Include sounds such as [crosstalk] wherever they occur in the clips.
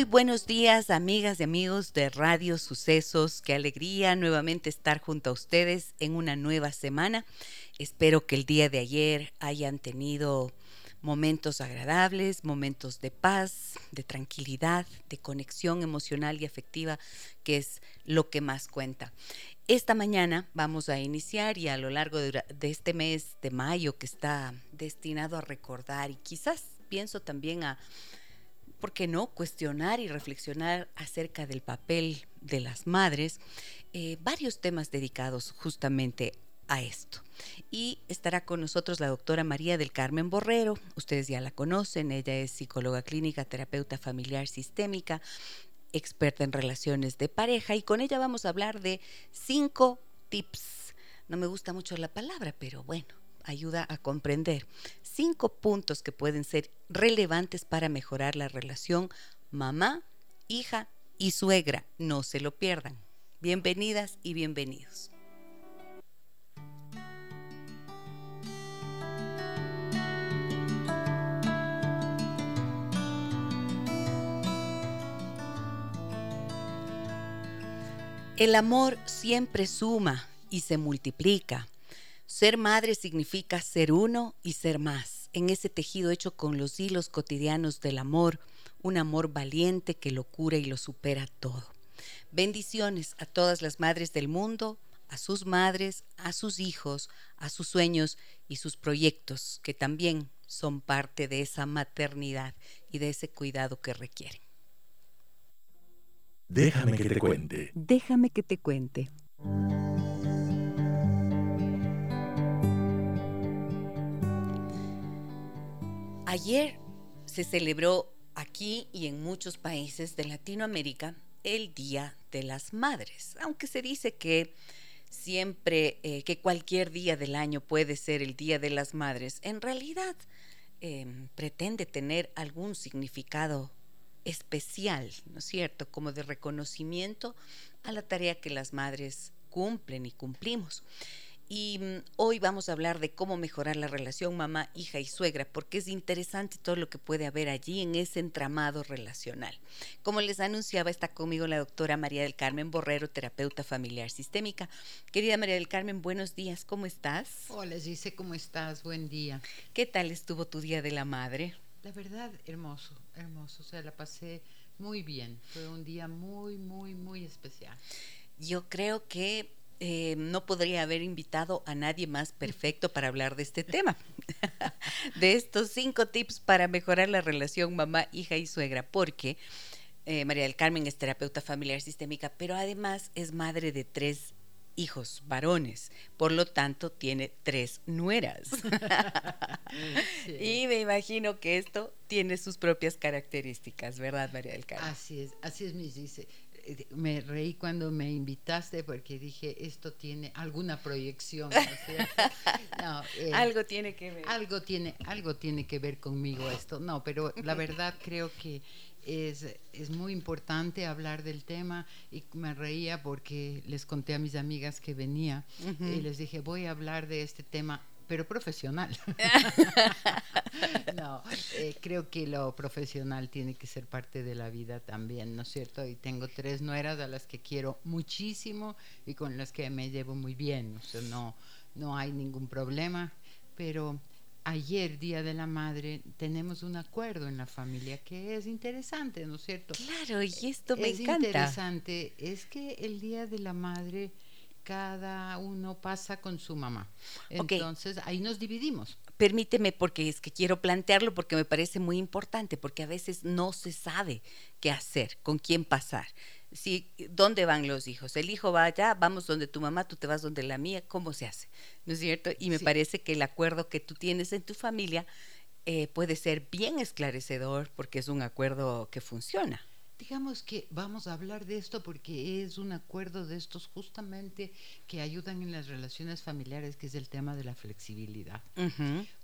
Muy buenos días, amigas y amigos de Radio Sucesos. Qué alegría nuevamente estar junto a ustedes en una nueva semana. Espero que el día de ayer hayan tenido momentos agradables, momentos de paz, de tranquilidad, de conexión emocional y afectiva, que es lo que más cuenta. Esta mañana vamos a iniciar y a lo largo de, este mes de mayo que está destinado a recordar y quizás pienso también a, ¿por qué no?, cuestionar y reflexionar acerca del papel de las madres, eh, varios temas dedicados justamente a esto. Y estará con nosotros la doctora María del Carmen Borrero. Ustedes ya la conocen, ella es psicóloga clínica, terapeuta familiar sistémica, experta en relaciones de pareja y con ella vamos a hablar de cinco tips. No me gusta mucho la palabra, pero bueno, ayuda a comprender. Cinco puntos que pueden ser relevantes para mejorar la relación mamá, hija y suegra. No se lo pierdan. Bienvenidas y bienvenidos. El amor siempre suma y se multiplica. Ser madre significa ser uno y ser más, en ese tejido hecho con los hilos cotidianos del amor, un amor valiente que lo cura y lo supera todo. Bendiciones a todas las madres del mundo, a sus madres, a sus hijos, a sus sueños y sus proyectos, que también son parte de esa maternidad y de ese cuidado que requieren. Déjame que te cuente. Déjame que te cuente. Ayer se celebró aquí y en muchos países de Latinoamérica el Día de las Madres, aunque se dice que siempre, eh, que cualquier día del año puede ser el Día de las Madres, en realidad em, pretende tener algún significado especial, ¿no es cierto?, como de reconocimiento a la tarea que las madres cumplen y cumplimos. Y mm, hoy vamos a hablar de cómo mejorar la relación mamá, hija y suegra, porque es interesante todo lo que puede haber allí en ese entramado relacional. Como les anunciaba, está conmigo la doctora María del Carmen Borrero, terapeuta familiar sistémica. Querida María del Carmen, buenos días, ¿cómo estás? Hola, dice, ¿cómo estás? Buen día. ¿Qué tal estuvo tu Día de la Madre? La verdad, hermoso, hermoso. O sea, la pasé muy bien. Fue un día muy, muy, muy especial. Yo creo que eh, no podría haber invitado a nadie más perfecto para hablar de este tema, [laughs] de estos cinco tips para mejorar la relación mamá, hija y suegra, porque eh, María del Carmen es terapeuta familiar sistémica, pero además es madre de tres hijos varones, por lo tanto tiene tres nueras. [laughs] Y me imagino que esto tiene sus propias características, ¿verdad, María del Carmen? Así es, así es, mis dice. Me reí cuando me invitaste porque dije, esto tiene alguna proyección. [laughs] Eh, algo tiene que ver. Algo tiene, algo tiene que ver conmigo esto. No, pero la verdad creo que es, es, muy importante hablar del tema y me reía porque les conté a mis amigas que venía y les dije, voy a hablar de este tema pero profesional. [laughs] no, eh, creo que lo profesional tiene que ser parte de la vida también, ¿no es cierto? Y tengo tres nueras a las que quiero muchísimo y con las que me llevo muy bien, o sea, no, no hay ningún problema, pero ayer, Día de la Madre, tenemos un acuerdo en la familia que es interesante, ¿no es cierto? Claro, y esto me es encanta. interesante, es que el Día de la Madre cada uno pasa con su mamá. Entonces ahí nos dividimos. Permíteme porque es que quiero plantearlo porque me parece muy importante, porque a veces no se sabe qué hacer, con quién pasar si, ¿dónde van los hijos? El hijo va allá, vamos donde tu mamá, tú te vas donde la mía, ¿cómo se hace? ¿No es cierto? Y me parece que el acuerdo que tú tienes en tu familia eh, puede ser bien esclarecedor porque es un acuerdo que funciona. Digamos que vamos a hablar de esto porque es un acuerdo de estos justamente que ayudan en las relaciones familiares, que es el tema de la flexibilidad.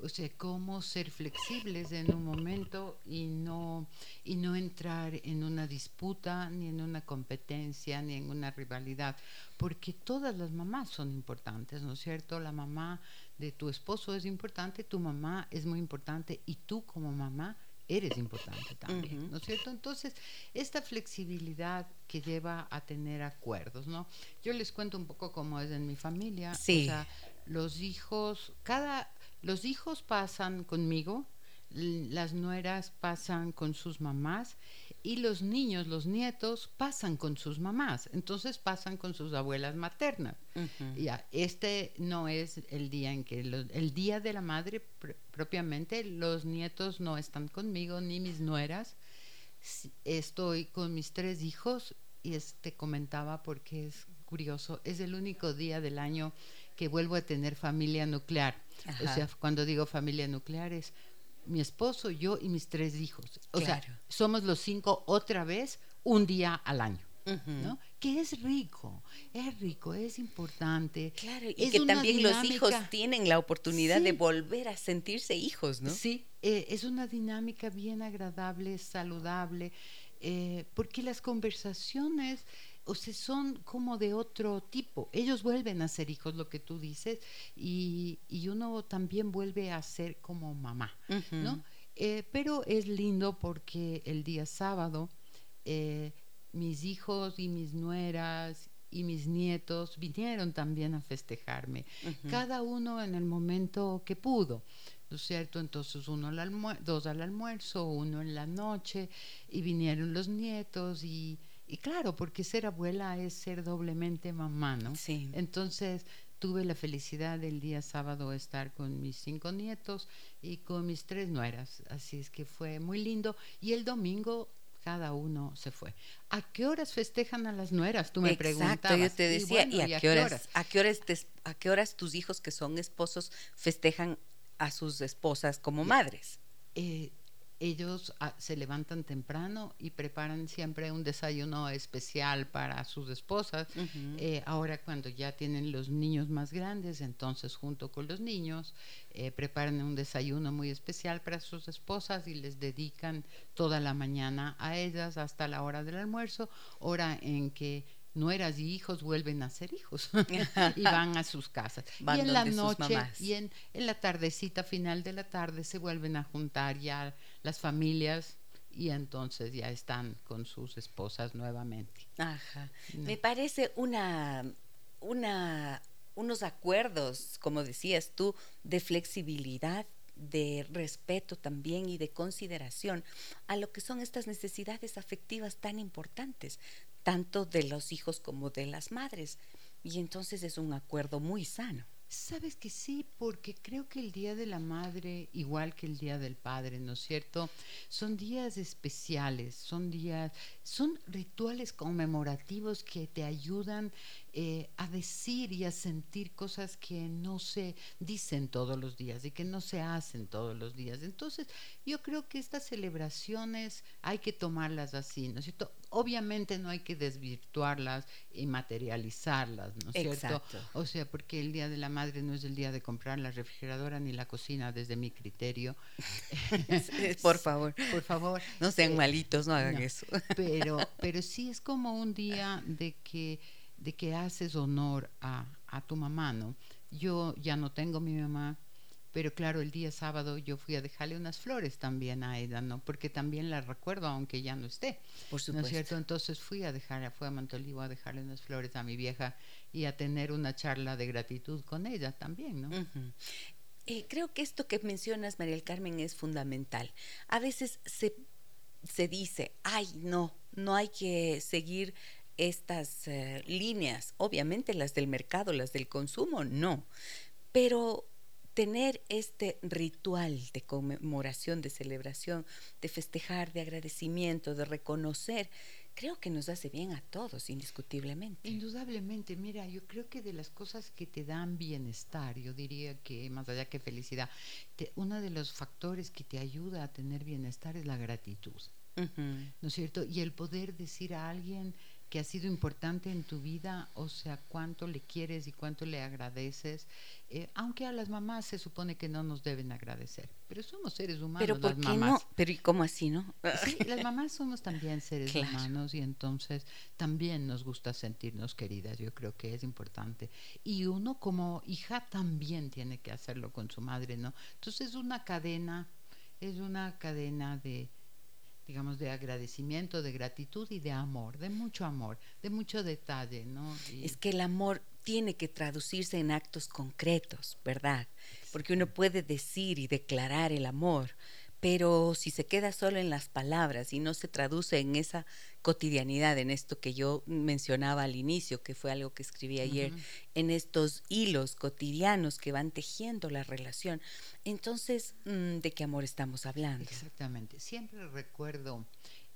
O sea, cómo ser flexibles en un momento y no, y no entrar en una disputa, ni en una competencia, ni en una rivalidad, porque todas las mamás son importantes, ¿no es cierto? La mamá de tu esposo es importante, tu mamá es muy importante y tú como mamá eres importante también, ¿no es cierto? Entonces, esta flexibilidad que lleva a tener acuerdos, ¿no? Yo les cuento un poco cómo es en mi familia. Sí. O sea, los hijos, cada, los hijos pasan conmigo, las nueras pasan con sus mamás y los niños, los nietos, pasan con sus mamás, entonces pasan con sus abuelas maternas. Ya, este no es el día en que el día de la madre propiamente los nietos no están conmigo ni mis nueras. Estoy con mis tres hijos y este comentaba porque es curioso, es el único día del año que vuelvo a tener familia nuclear. O sea, cuando digo familia nuclear es mi esposo, yo y mis tres hijos. O sea, somos los cinco otra vez un día al año. ¿no? Que es rico, es rico, es importante. Claro, y que también los hijos tienen la oportunidad de volver a sentirse hijos, ¿no? Sí, eh, es una dinámica bien agradable, saludable, eh, porque las conversaciones o sea, son como de otro tipo. Ellos vuelven a ser hijos, lo que tú dices, y, y uno también vuelve a ser como mamá, ¿no? Eh, pero es lindo porque el día sábado eh, mis hijos y mis nueras y mis nietos vinieron también a festejarme, cada uno en el momento que pudo. ¿no es cierto? Entonces uno al dos al almuerzo, uno en la noche, y vinieron los nietos y y claro, porque ser abuela es ser doblemente mamá, ¿no? Sí. Entonces tuve la felicidad del día sábado estar con mis cinco nietos y con mis tres nueras. Así es que fue muy lindo. Y el domingo cada uno se fue. ¿A qué horas festejan a las nueras? Tú me Exacto, yo te decía, ¿y, a, qué horas, ¿A qué horas, a qué horas tus hijos que son esposos festejan a sus esposas como madres? Eh, ellos ah, se levantan temprano y preparan siempre un desayuno especial para sus esposas. Eh, ahora cuando ya tienen los niños más grandes, entonces junto con los niños eh, preparan un desayuno muy especial para sus esposas y les dedican toda la mañana a ellas hasta la hora del almuerzo, hora en que nueras y hijos vuelven a ser hijos [laughs] y van a sus casas. [laughs] y en la noche y en, en, la tardecita final de la tarde se vuelven a juntar ya las familias y entonces ya están con sus esposas nuevamente. Ajá. Me parece una, una, unos acuerdos, como decías tú, de flexibilidad de respeto también y de consideración a lo que son estas necesidades afectivas tan importantes, tanto de los hijos como de las madres. Y entonces es un acuerdo muy sano. Sabes que sí, porque creo que el Día de la Madre, igual que el Día del Padre, ¿no es cierto? Son días especiales, son días, son rituales conmemorativos que te ayudan eh, a decir y a sentir cosas que no se dicen todos los días y que no se hacen todos los días. Entonces, yo creo que estas celebraciones hay que tomarlas así, ¿no es cierto? Obviamente no hay que desvirtuarlas y materializarlas, ¿no es cierto? O sea, porque el Día de la Madre no es el día de comprar la refrigeradora ni la cocina, desde mi criterio. [laughs] por favor. Por favor. No sean eh, malitos, no hagan eso. [laughs] pero, pero sí es como un día de que de que haces honor a, a tu mamá, ¿no? Yo ya no tengo mi mamá, pero claro, el día sábado yo fui a dejarle unas flores también a ella, ¿no? Porque también la recuerdo, aunque ya no esté. Por supuesto. ¿No es cierto? Entonces fui a dejar, fui a Montolivo a dejarle unas flores a mi vieja y a tener una charla de gratitud con ella también, ¿no? Eh, creo que esto que mencionas, María del Carmen, es fundamental. A veces se, se dice, ay, no, no hay que seguir estas eh, líneas, obviamente las del mercado, las del consumo, no, pero tener este ritual de conmemoración, de celebración, de festejar, de agradecimiento, de reconocer, creo que nos hace bien a todos, indiscutiblemente. Indudablemente, mira, yo creo que de las cosas que te dan bienestar, yo diría que más allá que felicidad, uno de los factores que te ayuda a tener bienestar es la gratitud. ¿no es cierto? Y el poder decir a alguien que ha sido importante en tu vida, o sea, cuánto le quieres y cuánto le agradeces, eh, aunque a las mamás se supone que no nos deben agradecer, pero somos seres humanos. Pero ¿por qué no? Pero ¿y cómo así, no? Sí, las mamás somos también seres [laughs] humanos y entonces también nos gusta sentirnos queridas, yo creo que es importante. Y uno como hija también tiene que hacerlo con su madre, ¿no? Entonces es una cadena, es una cadena de digamos, de agradecimiento, de gratitud y de amor, de mucho amor, de mucho detalle, ¿no? Es que el amor tiene que traducirse en actos concretos, ¿verdad? Porque uno puede decir y declarar el amor, pero si se queda solo en las palabras y no se traduce en esa cotidianidad, en esto que yo mencionaba al inicio, que fue algo que escribí ayer, en estos hilos cotidianos que van tejiendo la relación, entonces, mm, ¿de qué amor estamos hablando? Exactamente. Siempre recuerdo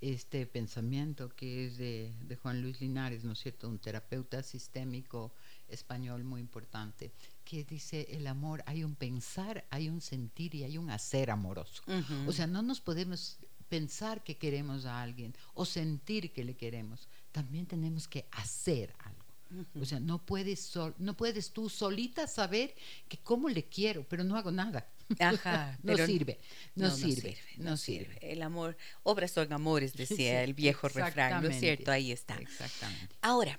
este pensamiento que es de, de Juan Luis Linares, ¿no es cierto? Un terapeuta sistémico español muy importante, que dice el amor, hay un pensar, hay un sentir y hay un hacer amoroso. O sea, no nos podemos pensar que queremos a alguien o sentir que le queremos, también tenemos que hacer algo. O sea, no puedes, no puedes tú solita saber que cómo le quiero, pero no hago nada. [laughs] Ajá, no, sirve, no, sirve, no, sirve, El amor, obras son amores, decía el viejo refrán, ¿no es cierto? Ahí está. Exactamente. Ahora,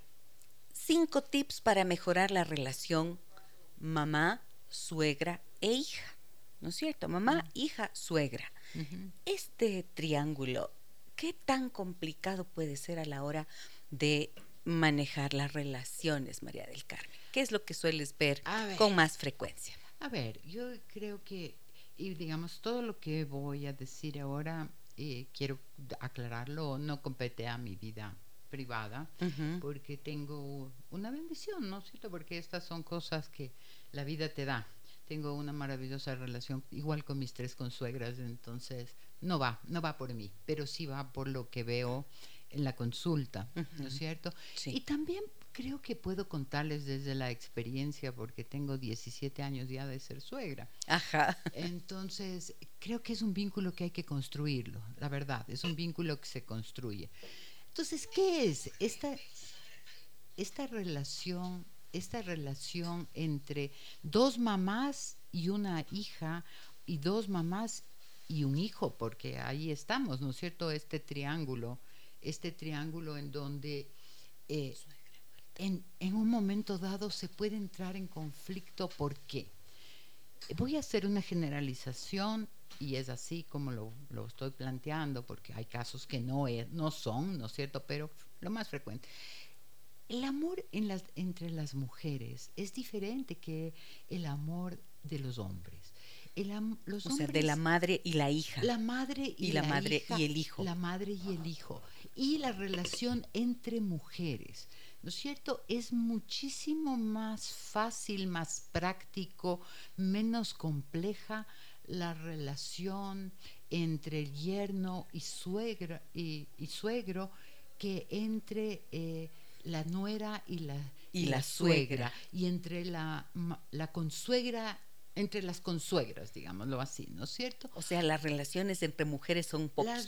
cinco tips para mejorar la relación mamá, suegra e hija. ¿No es cierto? Mamá, hija, suegra. Este triángulo, ¿qué tan complicado puede ser a la hora de manejar las relaciones, María del Carmen? ¿Qué es lo que sueles ver, con más frecuencia? A ver, yo creo que, y digamos, todo lo que voy a decir ahora, eh, quiero aclararlo, no compete a mi vida privada, porque tengo una bendición, ¿no es cierto? Porque estas son cosas que la vida te da. Tengo una maravillosa relación, igual con mis tres consuegras, entonces no va, no va por mí, pero sí va por lo que veo en la consulta, ¿no es cierto? Y también creo que puedo contarles desde la experiencia, porque tengo 17 años ya de ser suegra. Ajá. Entonces, creo que es un vínculo que hay que construirlo, la verdad, es un vínculo que se construye. Entonces, ¿qué es esta, esta relación, esta relación entre dos mamás y una hija y dos mamás y un hijo? Porque ahí estamos, ¿no es cierto? Este triángulo, este triángulo en donde eh, en, en un momento dado se puede entrar en conflicto. ¿Por qué? Voy a hacer una generalización y es así como lo, lo, estoy planteando, porque hay casos que no, no son, ¿no es cierto?, pero lo más frecuente. El amor en las, entre las mujeres es diferente que el amor de los hombres. El, los o sea, de la madre y la hija. La madre y, la, madre y el hijo. La madre y el hijo. Y la relación entre mujeres. ¿No es cierto? Es muchísimo más fácil, más práctico, menos compleja la relación entre el yerno y, suegra, y, suegro que entre eh, la nuera y la, y, la, suegra. y entre la, la consuegra entre las consuegras, digámoslo así, ¿no es cierto? O sea, las relaciones entre mujeres son un poco más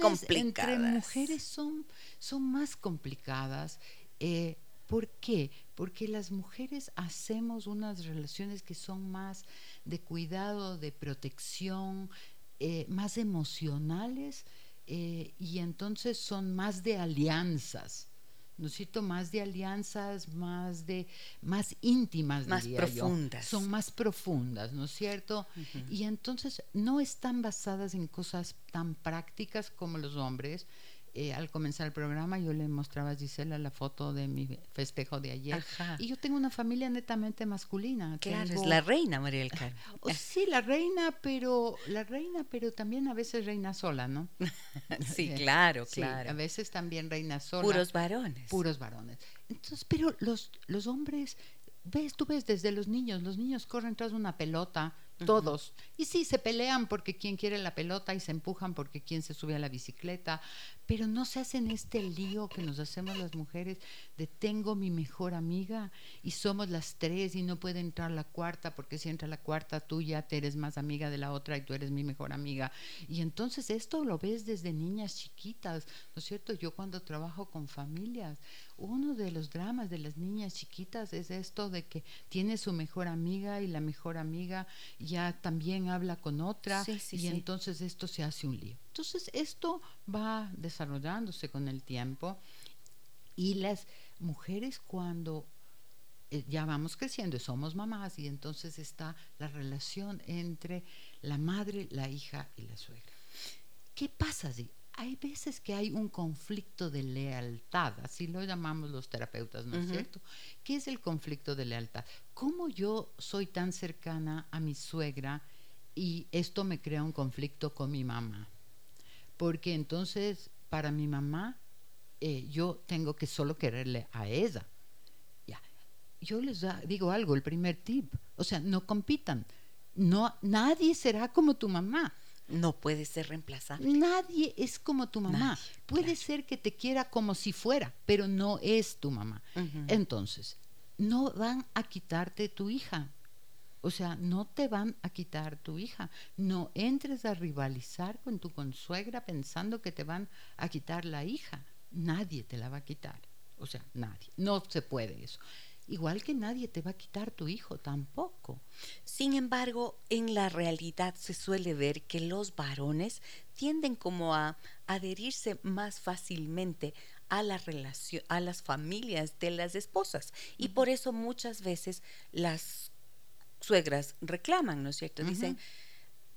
complicadas. Entre mujeres son, son más complicadas. Eh, ¿Por qué? Porque las mujeres hacemos unas relaciones que son más de cuidado, de protección, eh, más emocionales eh, y entonces son más de alianzas. ¿no cierto? Más de alianzas, más de más íntimas, más profundas. Son más profundas, ¿no es cierto? Y entonces no están basadas en cosas tan prácticas como los hombres, eh, al comenzar el programa yo le mostraba a Gisela la foto de mi festejo de ayer. Y yo tengo una familia netamente masculina. Claro, es la reina María del Carmen. [laughs] Oh, sí, la reina, pero la reina, pero también a veces reina sola, ¿no? [laughs] [laughs] sí, claro, claro. a veces también reina sola. Puros varones. Puros varones. Entonces, pero los, los hombres, ves, tú ves desde los niños, los niños corren tras una pelota, todos. Y sí, se pelean porque quien quiere la pelota y se empujan porque quien se sube a la bicicleta, pero no se hacen este lío que nos hacemos las mujeres de tengo mi mejor amiga y somos las tres y no puede entrar la cuarta porque si entra la cuarta tú ya te eres más amiga de la otra y tú eres mi mejor amiga. Y entonces esto lo ves desde niñas chiquitas, ¿no es cierto? Yo cuando trabajo con familias, uno de los dramas de las niñas chiquitas es esto de que tiene su mejor amiga y la mejor amiga ya también habla con otra y entonces esto se hace un lío. Entonces esto va desarrollándose con el tiempo y las mujeres cuando eh, ya vamos creciendo y somos mamás y entonces está la relación entre la madre, la hija y la suegra. ¿Qué pasa si hay veces que hay un conflicto de lealtad, así lo llamamos los terapeutas, ¿no es cierto? ¿Qué es el conflicto de lealtad? ¿Cómo yo soy tan cercana a mi suegra y esto me crea un conflicto con mi mamá? Porque entonces, para mi mamá, eh, yo tengo que solo quererle a ella. Ya. Yo les digo algo, el primer tip, o sea, no compitan. No, nadie será como tu mamá no puede ser reemplazable. Nadie es como tu mamá. puede ser que te quiera como si fuera, pero no es tu mamá. Entonces, no van a quitarte tu hija. O sea, no te van a quitar tu hija. No entres a rivalizar con tu consuegra pensando que te van a quitar la hija. Nadie te la va a quitar. O sea, nadie. No se puede eso. Igual que nadie te va a quitar tu hijo tampoco. Sin embargo, en la realidad se suele ver que los varones tienden como a adherirse más fácilmente a la relación, a las familias de las esposas. Y por eso muchas veces las suegras reclaman, ¿no es cierto? Dicen,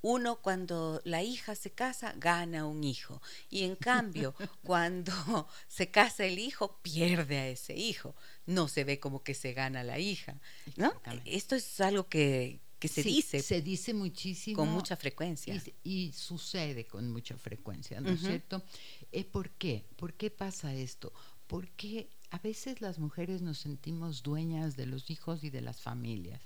uno cuando la hija se casa gana un hijo. Y en cambio [laughs] cuando se casa el hijo pierde a ese hijo. No se ve como que se gana la hija no esto es algo que, se dice se dice muchísimo con mucha frecuencia. y, sucede con mucha frecuencia no es cierto eh, ¿por qué? ¿por qué pasa esto? porque a veces las mujeres nos sentimos dueñas de los hijos y de las familias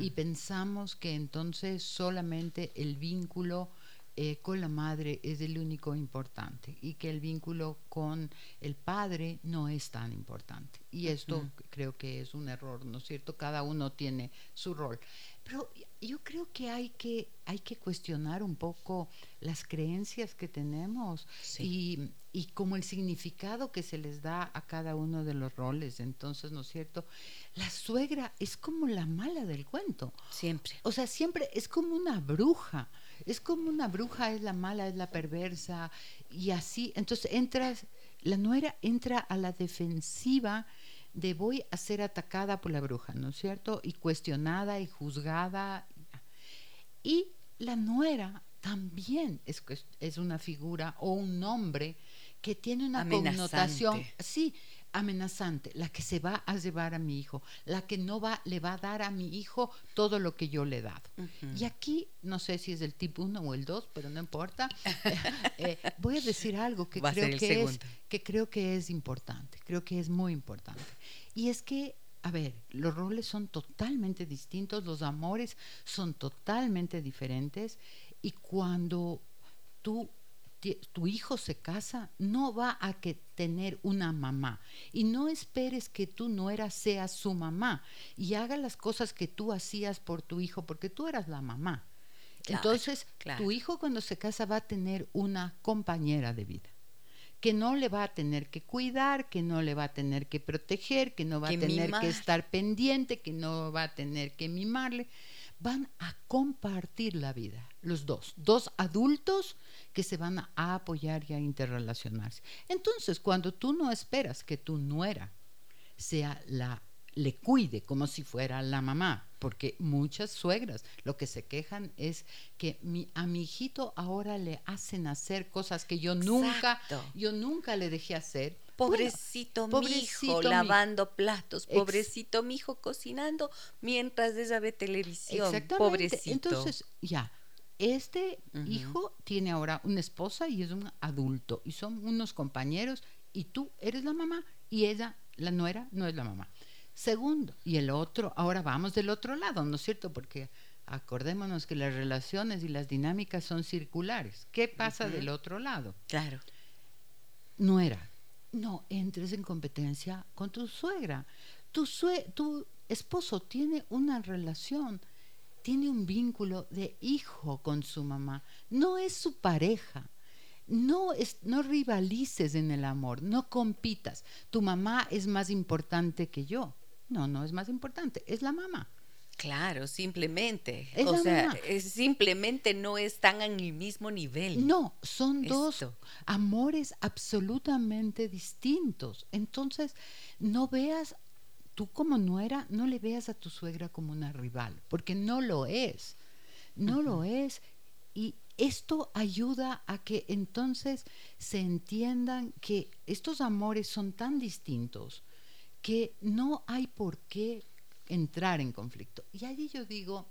y pensamos que entonces solamente el vínculo eh, con la madre es el único importante y que el vínculo con el padre no es tan importante. Y esto creo que es un error, ¿no es cierto? Cada uno tiene su rol. Pero yo creo que hay que, hay que cuestionar un poco las creencias que tenemos y, y como el significado que se les da a cada uno de los roles. Entonces, ¿no es cierto? La suegra es como la mala del cuento. Siempre. O sea, siempre es como una bruja. Es como una bruja, es la mala, es la perversa. Y así, entonces entras, la nuera entra a la defensiva de voy a ser atacada por la bruja, ¿no es cierto? Y cuestionada y juzgada. Y la nuera también es, es una figura o un nombre que tiene una connotación, sí, amenazante, la que se va a llevar a mi hijo, la que no va, le va a dar a mi hijo todo lo que yo le he dado. Y aquí, no sé si es el tipo 1 o el 2, pero no importa, [laughs] eh, voy a decir algo que creo que, es, que creo que es importante, creo que es muy importante. Y es que a ver, los roles son totalmente distintos, los amores son totalmente diferentes y cuando tú tu hijo se casa, no va a que tener una mamá. Y no esperes que tu nuera sea su mamá y haga las cosas que tú hacías por tu hijo, porque tú eras la mamá. Entonces, tu hijo cuando se casa va a tener una compañera de vida que no le va a tener que cuidar, que no le va a tener que proteger, que no va a tener que estar pendiente, que no va a tener que mimarle. Van a compartir la vida, los dos, dos adultos que se van a apoyar y a interrelacionarse. Entonces, cuando tú no esperas que tu nuera sea la le cuide como si fuera la mamá, porque muchas suegras lo que se quejan es que mi, a mi hijito ahora le hacen hacer cosas que yo nunca, yo nunca le dejé hacer. Pobrecito, mi hijo lavando platos, pobrecito mi hijo cocinando mientras ella ve televisión. Pobrecito. Entonces, ya, este hijo tiene ahora una esposa y es un adulto y son unos compañeros y tú eres la mamá y ella, la nuera, no es la mamá. Segundo, y el otro, ahora vamos del otro lado, ¿no es cierto? Porque acordémonos que las relaciones y las dinámicas son circulares. ¿Qué pasa del otro lado? Claro. nuera, no entres en competencia con tu suegra. Tu, tu esposo tiene una relación, tiene un vínculo de hijo con su mamá, no es su pareja. No, es, no rivalices en el amor, no compitas. Tu mamá es más importante que yo. No, no es más importante, es la mamá. Claro, simplemente. o sea, simplemente no están en el mismo nivel. No, son dos amores absolutamente distintos. Entonces, no veas, tú como nuera, no le veas a tu suegra como una rival, porque no lo es. No lo es. Y esto ayuda a que entonces se entiendan que estos amores son tan distintos que no hay por qué entrar en conflicto. Y allí yo digo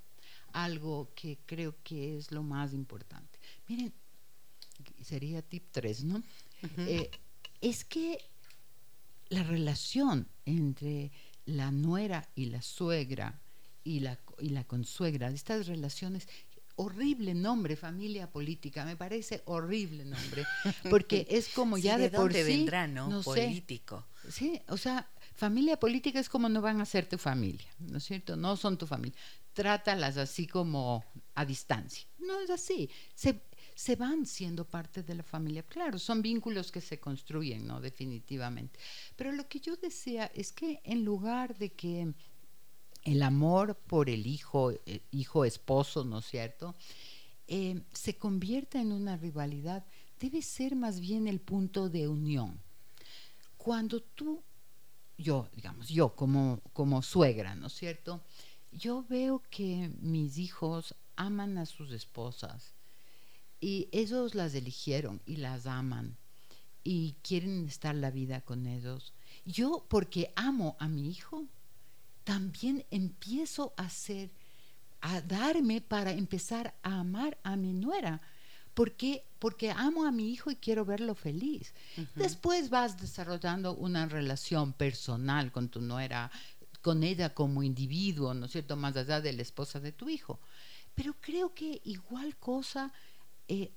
algo que creo que es lo más importante. Miren, sería tip 3, ¿no? Eh, es que la relación entre la nuera y la suegra y la, y la consuegra, estas relaciones, horrible nombre, familia política, me parece horrible nombre, [laughs] porque es como ya de, por sí, vendrá, ¿no? Político. sí, o sea, Familia política es como no van a ser tu familia, ¿no es cierto? No son tu familia. Trátalas así como a distancia. No es así. Se, se van siendo parte de la familia. Claro, son vínculos que se construyen, ¿no? Definitivamente. Pero lo que yo decía es que en lugar de que el amor por el hijo, eh, hijo esposo, ¿no es cierto? Eh, se convierta en una rivalidad, debe ser más bien el punto de unión. Cuando tú yo, digamos, yo como, como suegra, ¿no es cierto? Yo veo que mis hijos aman a sus esposas y ellos las eligieron y las aman y quieren estar la vida con ellos. Yo, porque amo a mi hijo, también empiezo a hacer, a darme para empezar a amar a mi nuera porque, porque amo a mi hijo y quiero verlo feliz. Después vas desarrollando una relación personal con tu nuera, con ella como individuo, ¿no es cierto?, más allá de la esposa de tu hijo. Pero creo que igual cosa eh,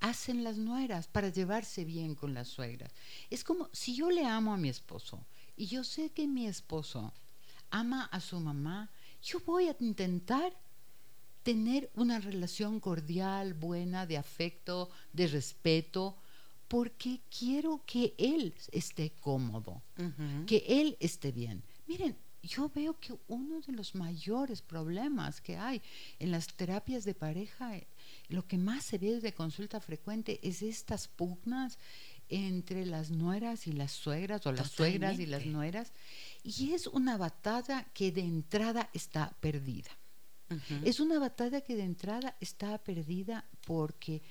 hacen las nueras para llevarse bien con las suegras. Es como si yo le amo a mi esposo y yo sé que mi esposo ama a su mamá, yo voy a intentar tener una relación cordial, buena, de afecto, de respeto, porque quiero que él esté cómodo, que él esté bien. Miren, yo veo que uno de los mayores problemas que hay en las terapias de pareja, lo que más se ve de consulta frecuente es estas pugnas entre las nueras y las suegras o las suegras y las nueras. Y es una batalla que de entrada está perdida. Es una batalla que de entrada está perdida porque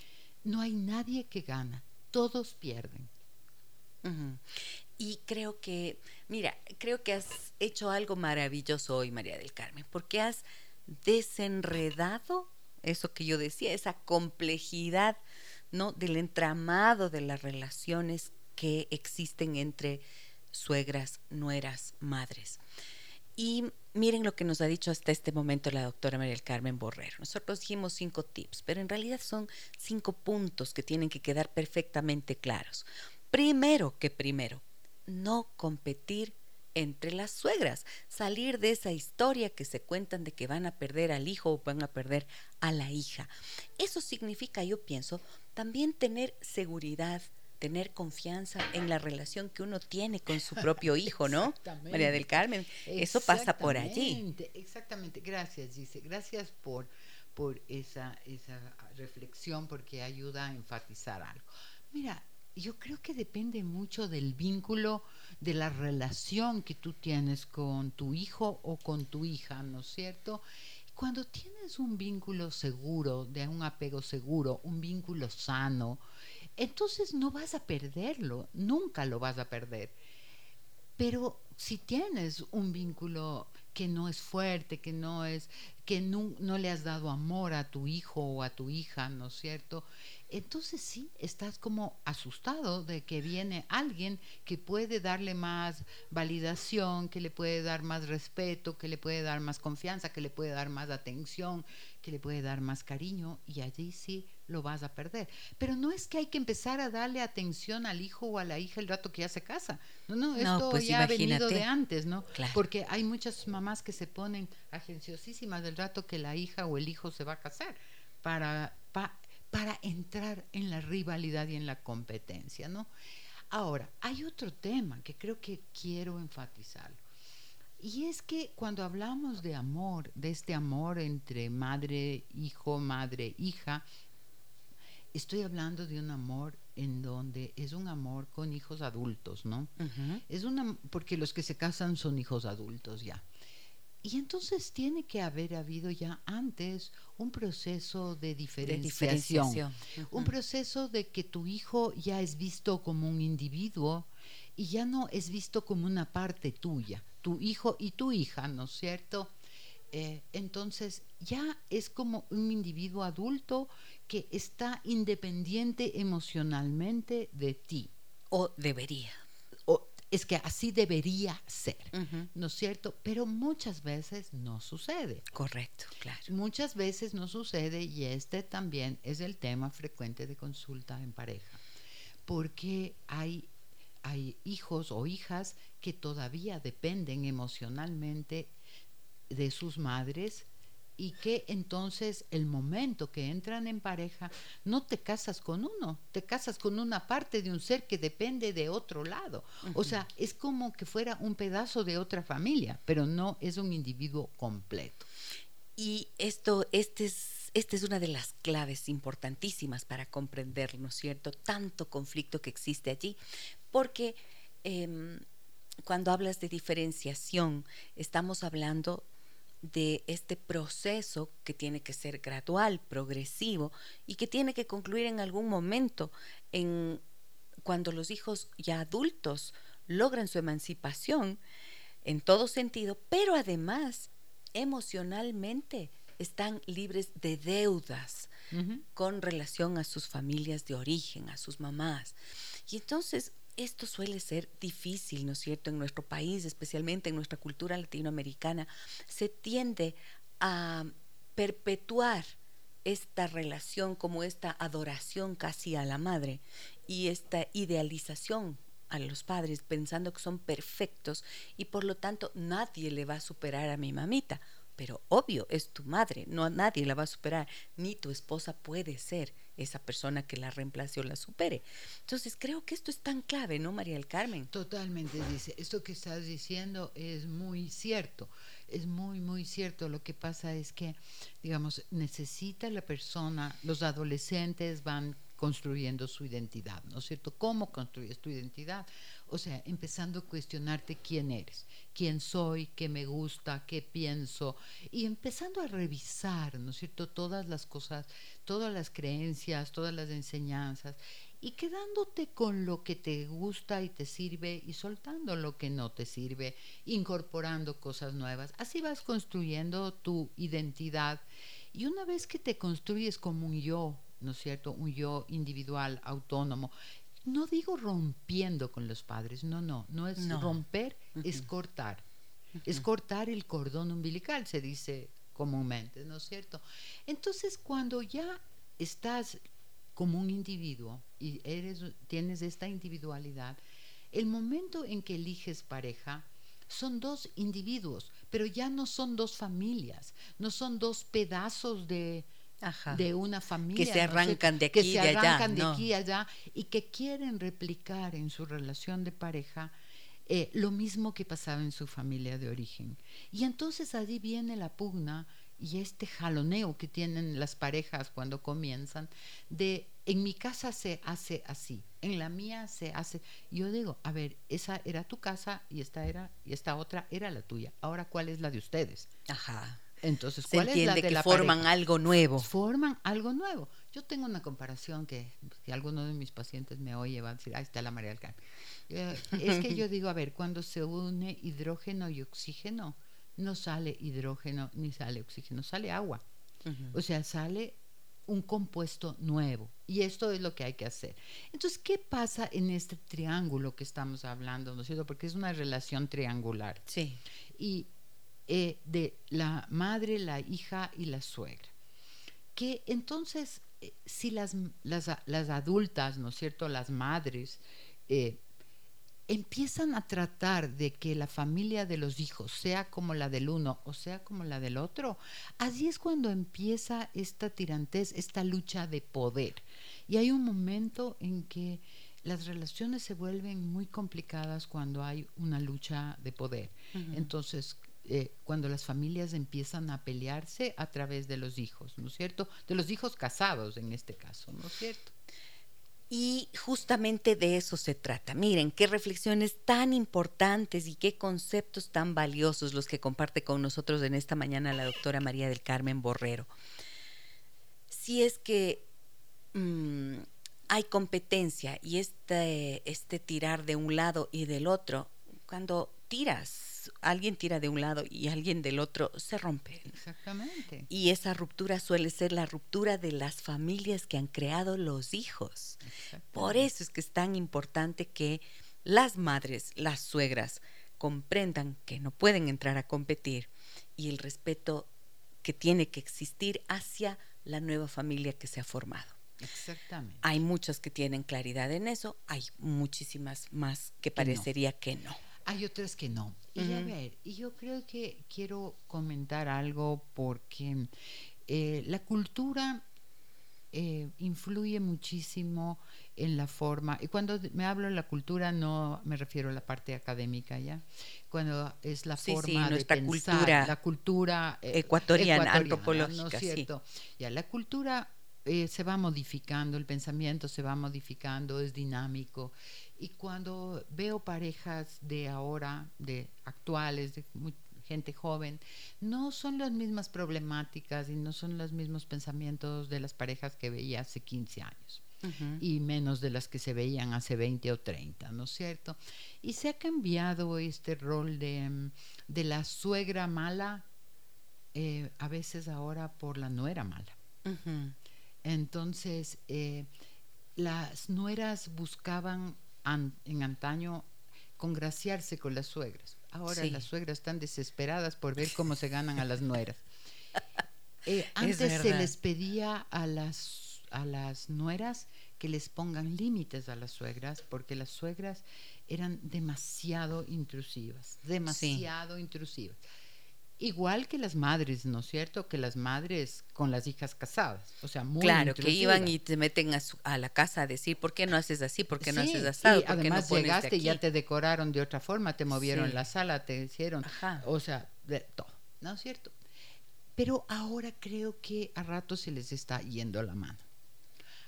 no hay nadie que gana, todos pierden. Y creo que, mira, creo que has hecho algo maravilloso hoy, María del Carmen, porque has desenredado eso que yo decía, esa complejidad, ¿no? Del entramado de las relaciones que existen entre suegras, nueras, madres. Y miren lo que nos ha dicho hasta este momento la doctora María del Carmen Borrero. Nosotros dijimos cinco tips, pero en realidad son cinco puntos que tienen que quedar perfectamente claros. Primero que primero, no competir entre las suegras, salir de esa historia que se cuentan de que van a perder al hijo o van a perder a la hija. Eso significa, yo pienso, también tener seguridad, tener confianza en la relación que uno tiene con su propio hijo, ¿no? María del Carmen, eso pasa por allí. Exactamente, gracias, dice, gracias por, por esa, esa reflexión porque ayuda a enfatizar algo. Mira, yo creo que depende mucho del vínculo, de la relación que tú tienes con tu hijo o con tu hija, ¿no es cierto? Cuando tienes un vínculo seguro, de un apego seguro, un vínculo sano, entonces no vas a perderlo, nunca lo vas a perder. Pero si tienes un vínculo que no es fuerte, que no es, que no, le has dado amor a tu hijo o a tu hija, ¿no es cierto? Entonces sí, estás como asustado de que viene alguien que puede darle más validación, que le puede dar más respeto, que le puede dar más confianza, que le puede dar más atención, que le puede dar más cariño y allí sí lo vas a perder. Pero no es que hay que empezar a darle atención al hijo o a la hija el rato que ya se casa. No, no, esto pues ya ha venido de antes, ¿no? Claro. Porque hay muchas mamás que se ponen agenciosísimas del rato que la hija o el hijo se va a casar para, para entrar en la rivalidad y en la competencia, ¿no? Ahora, hay otro tema que creo que quiero enfatizar. Y es que cuando hablamos de amor, de este amor entre madre, hijo, madre, hija, estoy hablando de un amor en donde es un amor con hijos adultos, ¿no? Es una porque los que se casan son hijos adultos ya. Y entonces tiene que haber habido ya antes un proceso de diferenciación, un proceso de que tu hijo ya es visto como un individuo y ya no es visto como una parte tuya, tu hijo y tu hija, ¿no es cierto? Eh, entonces ya es como un individuo adulto que está independiente emocionalmente de ti. O debería. Es que así debería ser, ¿no es cierto? Pero muchas veces no sucede. Correcto, claro. Muchas veces no sucede y este también es el tema frecuente de consulta en pareja, porque hay, hay hijos o hijas que todavía dependen emocionalmente de sus madres y que entonces el momento que entran en pareja no te casas con uno, te casas con una parte de un ser que depende de otro lado. O sea, es como que fuera un pedazo de otra familia, pero no es un individuo completo. Y esto, este es, esta es una de las claves importantísimas para comprender, ¿no es cierto?, tanto conflicto que existe allí, porque em, cuando hablas de diferenciación, estamos hablando de este proceso que tiene que ser gradual, progresivo y que tiene que concluir en algún momento en cuando los hijos ya adultos logran su emancipación en todo sentido, pero además emocionalmente están libres de deudas con relación a sus familias de origen, a sus mamás. Y entonces esto suele ser difícil, ¿no es cierto? En nuestro país, especialmente en nuestra cultura latinoamericana, se tiende a perpetuar esta relación como esta adoración casi a la madre y esta idealización a los padres pensando que son perfectos y por lo tanto nadie le va a superar a mi mamita. Pero obvio, es tu madre, no nadie la va a superar, ni tu esposa puede ser esa persona que la reemplace o la supere. Entonces creo que esto es tan clave, ¿no, María del Carmen? Totalmente, dice. Esto que estás diciendo es muy cierto, es muy, muy cierto. Lo que pasa es que, digamos, necesita la persona, los adolescentes van construyendo su identidad, ¿no es cierto? ¿Cómo construyes tu identidad? O sea, empezando a cuestionarte quién eres, quién soy, qué me gusta, qué pienso, y empezando a revisar, ¿no es cierto?, todas las cosas, todas las creencias, todas las enseñanzas, y quedándote con lo que te gusta y te sirve y soltando lo que no te sirve, incorporando cosas nuevas. Así vas construyendo tu identidad. Y una vez que te construyes como un yo, ¿no es cierto? Un yo individual, autónomo, no digo rompiendo con los padres, no, no, no es romper, es cortar. Es cortar el cordón umbilical, se dice comúnmente, ¿no es cierto? Entonces, cuando ya estás como un individuo y eres, tienes esta individualidad, el momento en que eliges pareja, son dos individuos, pero ya no son dos familias, no son dos pedazos de, de una familia. Que se arrancan de aquí y allá. arrancan de aquí y allá y que quieren replicar en su relación de pareja eh, lo mismo que pasaba en su familia de origen. Y entonces allí viene la pugna y este jaloneo que tienen las parejas cuando comienzan de en mi casa se hace así, en la mía se hace. Yo digo, a ver, esa era tu casa y esta era y esta otra era la tuya. Ahora, ¿cuál es la de ustedes? Ajá. Entonces, ¿cuál es la de que forman algo nuevo? Forman algo nuevo. Yo tengo una comparación que si alguno de mis pacientes me oye va a decir, ahí está la María del Carmen. Eh, es que yo [laughs] digo, a ver, cuando se une hidrógeno y oxígeno, no sale hidrógeno ni sale oxígeno, sale agua. O sea, sale un compuesto nuevo. Y esto es lo que hay que hacer. Entonces, ¿qué pasa en este triángulo que estamos hablando? ¿No es cierto? Porque es una relación triangular. Sí. Y eh, de la madre, la hija y la suegra. Que entonces, eh, si las, las, las, adultas, ¿no es cierto? Las madres, eh, empiezan a tratar de que la familia de los hijos sea como la del uno o sea como la del otro, así es cuando empieza esta tirantez, esta lucha de poder. Y hay un momento en que las relaciones se vuelven muy complicadas cuando hay una lucha de poder. Entonces, eh, cuando las familias empiezan a pelearse a través de los hijos, ¿no es cierto? De los hijos casados en este caso, ¿no es cierto? Y justamente de eso se trata. Miren, qué reflexiones tan importantes y qué conceptos tan valiosos los que comparte con nosotros en esta mañana la doctora María del Carmen Borrero. Si es que mm, hay competencia y este, este tirar de un lado y del otro, cuando tiras alguien tira de un lado y alguien del otro, se rompe. Exactamente. Y esa ruptura suele ser la ruptura de las familias que han creado los hijos. Por eso es que es tan importante que las madres, las suegras, comprendan que no pueden entrar a competir y el respeto que tiene que existir hacia la nueva familia que se ha formado. Exactamente. Hay muchas que tienen claridad en eso, hay muchísimas más que parecería que no. Hay otras que no. Y a ver, y yo creo que quiero comentar algo porque eh, la cultura eh, influye muchísimo en la forma, y cuando me hablo de la cultura no me refiero a la parte académica, ¿ya? Cuando es la forma de pensar, cultura, la cultura eh, ecuatoriana, antropológica, ¿no es cierto? Ya, la cultura se va modificando, el pensamiento se va modificando, es dinámico y cuando veo parejas de ahora, de actuales, de gente joven, no son las mismas problemáticas y no son los mismos pensamientos de las parejas que veía hace 15 años. y menos de las que se veían hace 20 o 30, ¿no es cierto? Y se ha cambiado este rol de, de la suegra mala, eh, a veces ahora por la nuera mala. Entonces, eh, las nueras buscaban en antaño congraciarse con las suegras. Ahora las suegras están desesperadas por ver cómo se ganan a las nueras. [laughs] Eh, antes se les pedía a las, a las nueras que les pongan límites a las suegras, porque las suegras eran demasiado intrusivas, demasiado intrusivas. Igual que las madres, ¿no es cierto? Que las madres con las hijas casadas, o sea, muy Claro, que iban y te meten a, la casa a decir, ¿por qué no haces así? ¿Por qué no haces así? Y además llegaste y ya te decoraron de otra forma, te movieron la sala, te hicieron, o sea, de todo, ¿no es cierto? Pero ahora creo que a ratos se les está yendo la mano.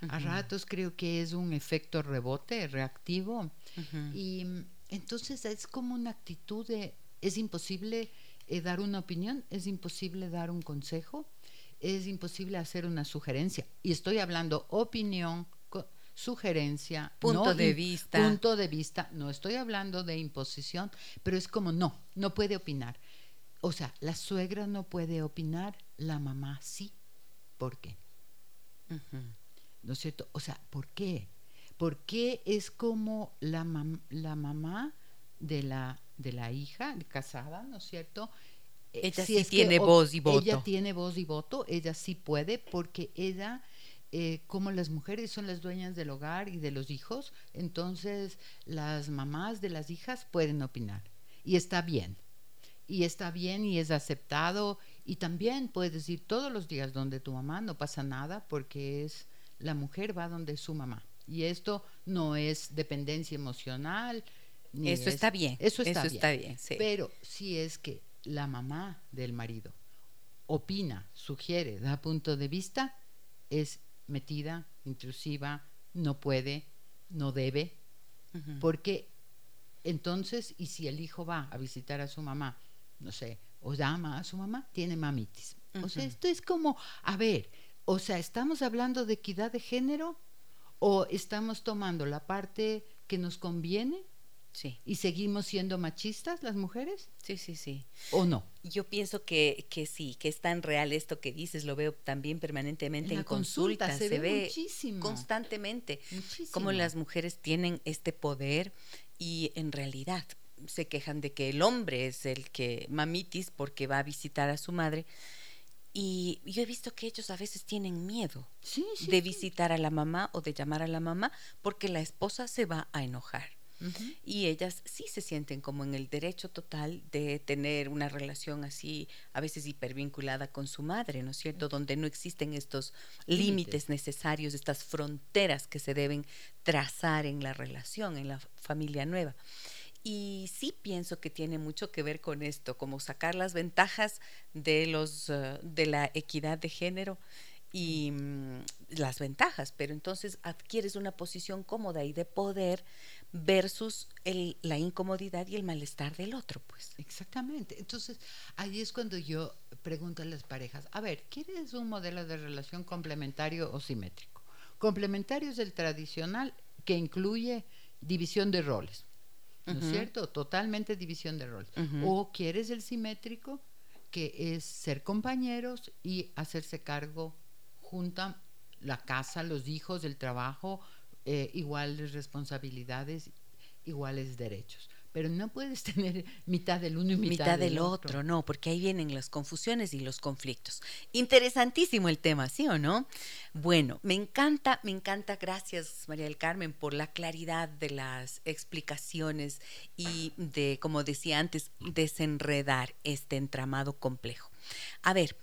A ratos creo que es un efecto rebote reactivo y entonces es como una actitud de, es imposible eh, dar una opinión, es imposible dar un consejo, es imposible hacer una sugerencia. Y estoy hablando opinión, sugerencia, punto de vista. Punto de vista, no estoy hablando de imposición, pero es como no, no puede opinar. O sea, la suegra no puede opinar, la mamá sí. ¿Por qué? ¿No es cierto? O sea, ¿por qué? ¿Por qué es como la, la mamá de la de la hija casada, ¿no es cierto? Eh, ella sí tiene voz y voto. Ella tiene voz y voto, ella sí puede porque ella, eh, como las mujeres son las dueñas del hogar y de los hijos, entonces las mamás de las hijas pueden opinar y está bien. Y está bien y es aceptado y también puedes ir todos los días donde tu mamá, no pasa nada porque es la mujer va donde su mamá. Y esto no es dependencia emocional, eso está bien. Eso está bien. Pero si es que la mamá del marido opina, sugiere, da punto de vista, es metida, intrusiva, no puede, no debe, porque entonces, y si el hijo va a visitar a su mamá, no sé, o llama a su mamá, tiene mamitis. O sea, esto es como, a ver, O sea, ¿estamos hablando de equidad de género o estamos tomando la parte que nos conviene Sí. y seguimos siendo machistas las mujeres Sí, sí, sí. o no? Yo pienso que, que sí, que es tan real esto que dices, lo veo también permanentemente En en, consulta consultas, se se, ve ve muchísimo. constantemente Muchísimo. cómo las mujeres tienen este poder y en realidad se quejan de que el hombre es el que mamitis porque va a visitar a su madre y yo he visto que ellos a veces tienen miedo Sí, sí, de visitar a la mamá o de llamar a la mamá porque la esposa se va a enojar Y ellas sí se sienten como en el derecho total de tener una relación así, a veces hipervinculada con su madre, ¿no es cierto? Donde no existen estos Límites. límites necesarios, estas fronteras que se deben trazar en la relación, en la familia nueva. Y sí pienso que tiene mucho que ver con esto, como sacar las ventajas de los eh, de la equidad de género y mm, las ventajas, pero entonces adquieres una posición cómoda y de poder versus el- la incomodidad y el malestar del otro, pues. Exactamente. Entonces, ahí es cuando yo pregunto a las parejas, a ver, ¿quieres un modelo de relación complementario o simétrico? Complementario es el tradicional que incluye división de roles, ¿no es cierto? Totalmente división de roles. O quieres el simétrico, que es ser compañeros y hacerse cargo junta la casa, los hijos, el trabajo, eh, iguales responsabilidades, iguales derechos. Pero no puedes [laughs] tener mitad del uno y mitad, mitad del otro. no, porque ahí vienen las confusiones y los conflictos. Interesantísimo el tema, ¿sí o no? Bueno, me encanta, me encanta, gracias María del Carmen por la claridad de las explicaciones y de, como decía antes, desenredar este entramado complejo. A ver,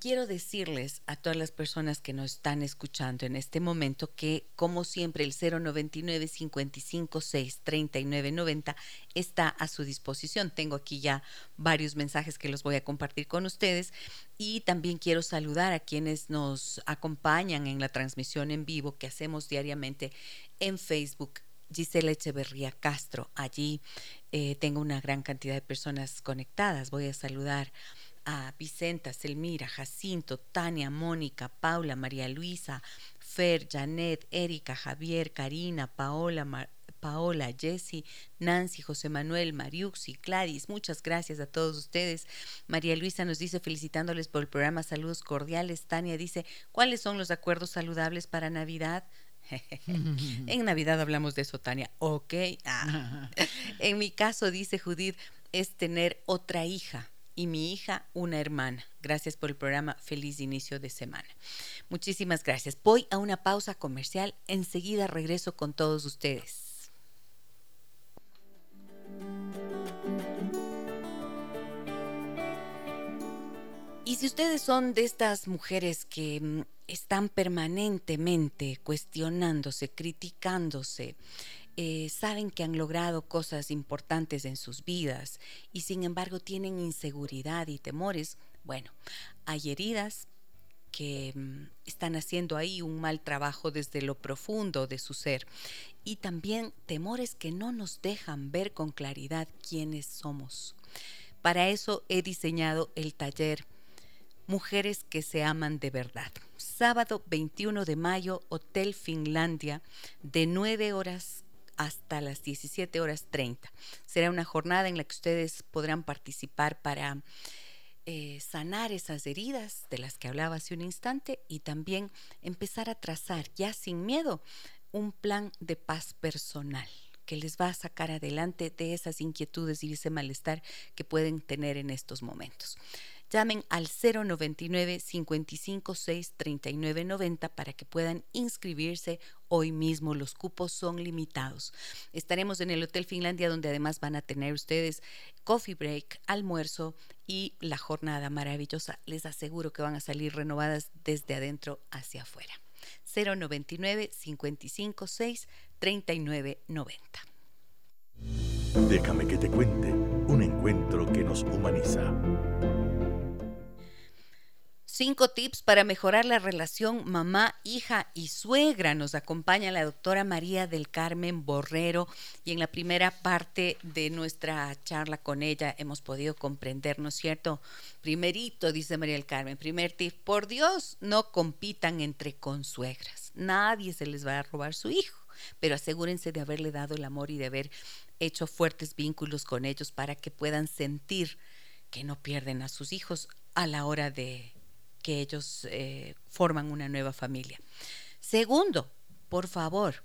Quiero decirles a todas las personas que nos están escuchando en este momento que, como siempre, el 099 556 3990 está a su disposición. Tengo aquí ya varios mensajes que los voy a compartir con ustedes y también quiero saludar a quienes nos acompañan en la transmisión en vivo que hacemos diariamente en Facebook. Gisela Echeverría Castro, allí eh, tengo una gran cantidad de personas conectadas. Voy a saludar Vicenta, Selmira, Jacinto, Tania, Mónica, Paula, María Luisa, Fer, Janet, Erika, Javier, Karina, Paola, Mar- Paola, Jessy, Nancy, José Manuel, Mariuxi, Gladys, muchas gracias a todos ustedes. María Luisa nos dice felicitándoles por el programa Saludos Cordiales. Tania dice, ¿cuáles son los acuerdos saludables para Navidad? [laughs] en Navidad hablamos de eso, Tania. Ok. Ah. [laughs] En mi caso, dice Judith, es tener otra hija y mi hija una hermana. Gracias por el programa. Feliz inicio de semana. Muchísimas gracias. Voy a una pausa comercial. Enseguida regreso con todos ustedes. Y si ustedes son de estas mujeres que mm, están permanentemente cuestionándose, criticándose, eh, saben que han logrado cosas importantes en sus vidas y sin embargo tienen inseguridad y temores, bueno, hay heridas que mm, están haciendo ahí un mal trabajo desde lo profundo de su ser y también temores que no nos dejan ver con claridad quiénes somos. Para eso he diseñado el taller Mujeres que se aman de verdad. Sábado 21 de mayo, Hotel Finlandia, de 9 horas hasta las 17 horas 30. Será una jornada en la que ustedes podrán participar para eh, sanar esas heridas de las que hablaba hace un instante y también empezar a trazar ya sin miedo un plan de paz personal que les va a sacar adelante de esas inquietudes y ese malestar que pueden tener en estos momentos. Llamen al 099 556 3990 para que puedan inscribirse hoy mismo. Los cupos son limitados. Estaremos en el Hotel Finlandia donde además van a tener ustedes coffee break, almuerzo y la jornada maravillosa. Les aseguro que van a salir renovadas desde adentro hacia afuera. 099 556 3990. Déjame que te cuente un encuentro que nos humaniza. Cinco tips para mejorar la relación mamá, hija y suegra. Nos acompaña la doctora María del Carmen Borrero y en la primera parte de nuestra charla con ella hemos podido comprender, ¿no es cierto? Primerito, dice María del Carmen, primer tip, por Dios, no compitan entre consuegras. Nadie se les va a robar su hijo, pero asegúrense de haberle dado el amor y de haber hecho fuertes vínculos con ellos para que puedan sentir que no pierden a sus hijos a la hora de que ellos eh, forman una nueva familia. Segundo, por favor,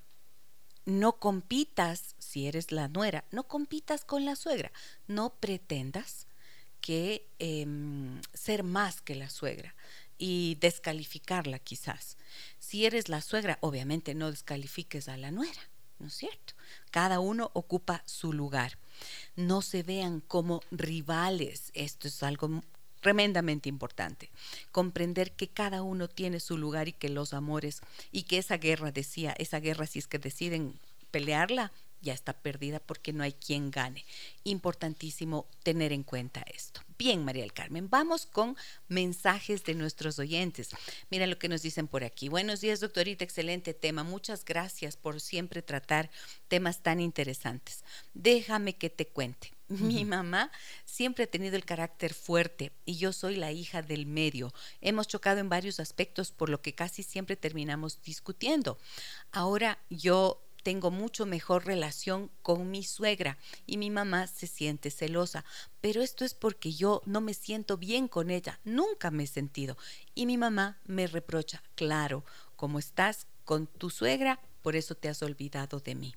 no compitas, si eres la nuera, no compitas con la suegra, no pretendas que em, ser más que la suegra y descalificarla quizás. Si eres la suegra, obviamente no descalifiques a la nuera, ¿no es cierto? Cada uno ocupa su lugar. No se vean como rivales. Esto es algo tremendamente importante. Comprender que cada uno tiene su lugar y que los amores y que esa guerra, decía, esa guerra si es que deciden pelearla, ya está perdida porque no hay quien gane. Importantísimo tener en cuenta esto. Bien, María del Carmen, vamos con mensajes de nuestros oyentes. Mira lo que nos dicen por aquí. Buenos días, doctorita, excelente tema. Muchas gracias por siempre tratar temas tan interesantes. Déjame que te cuente. Mi mamá siempre ha tenido el carácter fuerte y yo soy la hija del medio. Hemos chocado en varios aspectos por lo que casi siempre terminamos discutiendo. Ahora yo tengo mucho mejor relación con mi suegra y mi mamá se siente celosa, pero esto es porque yo no me siento bien con ella, nunca me he sentido. Y mi mamá me reprocha, claro, como estás con tu suegra, por eso te has olvidado de mí.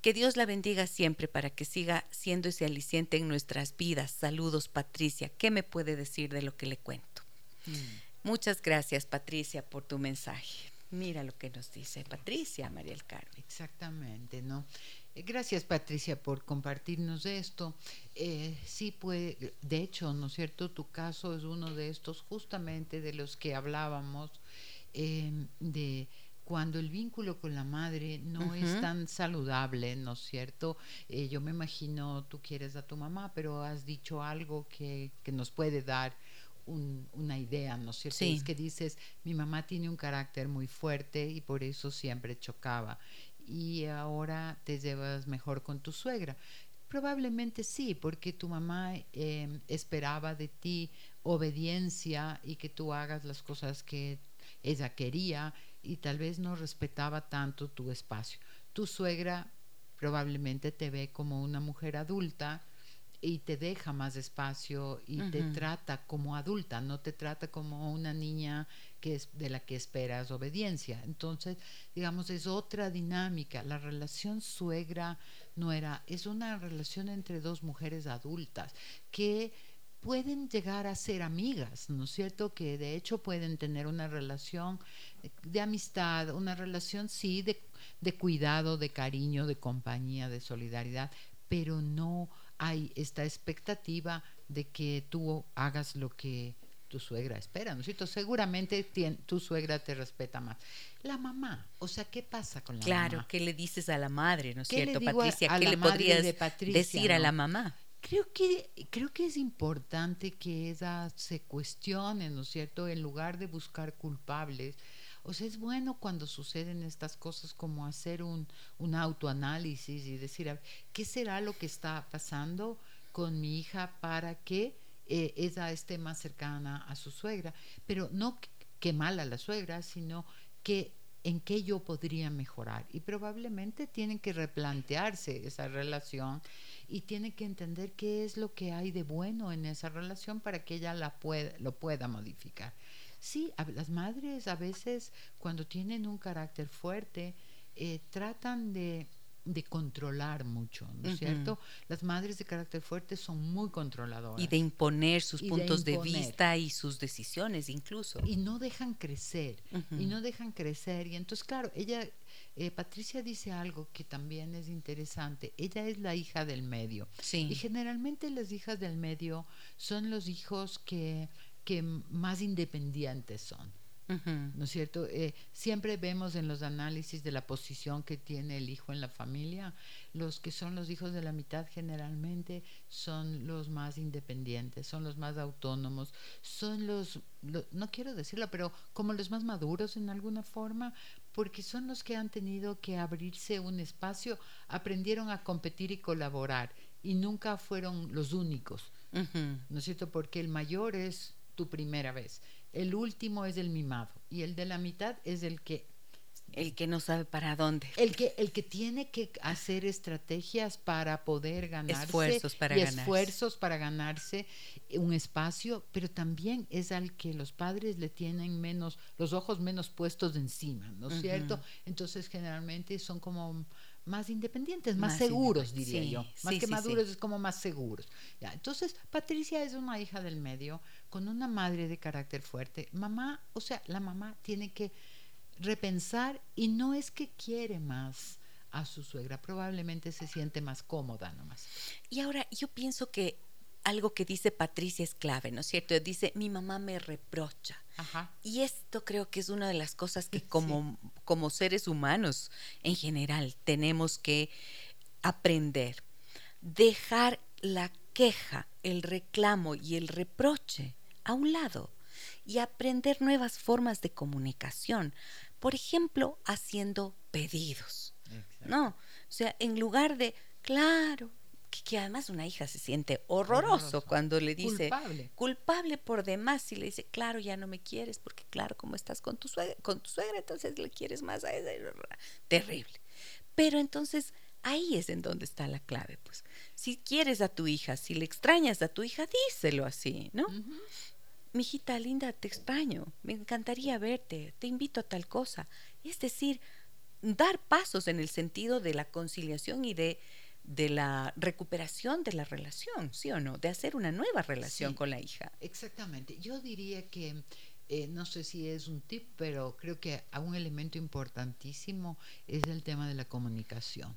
Que Dios la bendiga siempre para que siga siendo ese aliciente en nuestras vidas. Saludos, Patricia. ¿Qué me puede decir de lo que le cuento? Mm. Muchas gracias, Patricia, por tu mensaje. Mira lo que nos dice Patricia, María del Carmen. Exactamente, ¿no? Eh, gracias, Patricia, por compartirnos esto. Eh, sí, puede, de hecho, ¿no es cierto? Tu caso es uno de estos, justamente de los que hablábamos, eh, de cuando el vínculo con la madre no es tan saludable, ¿no es cierto? Eh, yo me imagino, tú quieres a tu mamá, pero has dicho algo que, que nos puede dar una idea, ¿no es cierto? Es que dices, mi mamá tiene un carácter muy fuerte y por eso siempre chocaba. Y ahora te llevas mejor con tu suegra. Probablemente sí, porque tu mamá em, esperaba de ti obediencia y que tú hagas las cosas que ella quería y tal vez no respetaba tanto tu espacio. Tu suegra probablemente te ve como una mujer adulta y te deja más espacio y te trata como adulta, no te trata como una niña que es de la que esperas obediencia. Entonces, digamos, es otra dinámica. La relación suegra no era, es una relación entre dos mujeres adultas que pueden llegar a ser amigas, ¿no es cierto? Que de hecho pueden tener una relación de amistad, una relación sí de, de cuidado, de cariño, de compañía, de solidaridad, pero no hay esta expectativa de que tú hagas lo que tu suegra espera, ¿no es cierto? Seguramente tu suegra te respeta más. La mamá, o sea, ¿qué pasa con la mamá? Claro, ¿qué le dices a la madre, ¿no es cierto, Patricia? ¿Qué le podrías decir a la mamá? Creo que, creo que es importante que ella se cuestione, ¿no es cierto? En lugar de buscar culpables. O sea, es bueno cuando suceden estas cosas como hacer un, un autoanálisis y decir, ¿qué será lo que está pasando con mi hija para que eh, ella esté más cercana a su suegra? Pero no que mal a la suegra, sino que en qué yo podría mejorar. Y probablemente tienen que replantearse esa relación y tiene que entender qué es lo que hay de bueno en esa relación para que ella la pueda, lo pueda modificar. Sí, las madres a veces cuando tienen un carácter fuerte eh, tratan de, de, controlar mucho, ¿no es cierto? Las madres de carácter fuerte son muy controladoras. Y de imponer sus puntos de, vista y sus decisiones incluso. Y no dejan crecer, y no dejan crecer. Y entonces, claro, ella eh, Patricia dice algo que también es interesante. Ella es la hija del medio. Y generalmente las hijas del medio son los hijos que, que más independientes son. ¿no es cierto? Eh, siempre vemos en los análisis de la posición que tiene el hijo en la familia, los que son los hijos de la mitad generalmente son los más independientes, son los más autónomos, son los, no quiero decirlo, pero como los más maduros en alguna forma, porque son los que han tenido que abrirse un espacio, aprendieron a competir y colaborar y nunca fueron los únicos, ¿no es cierto? Porque el mayor es tu primera vez. El último es el mimado y el de la mitad es el que el que no sabe para dónde. El que, el que tiene que hacer estrategias para poder ganarse. Esfuerzos para y ganarse. Esfuerzos para ganarse un espacio, pero también es al que los padres le tienen menos, los ojos menos puestos encima, ¿no es cierto? Entonces generalmente son como más independientes, más, seguros, diría yo. Más que maduros, es como más seguros. Ya, entonces, Patricia es una hija del medio con una madre de carácter fuerte. Mamá, o sea, la mamá tiene que repensar y no es que quiere más a su suegra, probablemente se siente más cómoda nomás. Y ahora yo pienso que algo que dice Patricia es clave, ¿no es cierto? Dice, mi mamá me reprocha. Y esto creo que es una de las cosas que [laughs] como, como seres humanos en general tenemos que aprender. Dejar la queja, el reclamo y el reproche a un lado y aprender nuevas formas de comunicación. Por ejemplo, haciendo pedidos. ¿No? O sea, en lugar de, claro, que, además una hija se siente horroroso, cuando le dice culpable. culpable por demás y le dice, claro, ya no me quieres porque claro, como estás con tu suegra, con tu suegra entonces le quieres más a ella. Terrible. Pero entonces ahí es en donde está la clave, pues. Si quieres a tu hija, si le extrañas a tu hija, díselo así, ¿no? Hijita linda, te extraño, me encantaría verte, te invito a tal cosa. Es decir, dar pasos en el sentido de la conciliación y de de la recuperación de la relación, ¿sí o no? De hacer una nueva relación con la hija. Exactamente. Yo diría que, eh, no sé si es un tip, pero creo que un elemento importantísimo es el tema de la comunicación.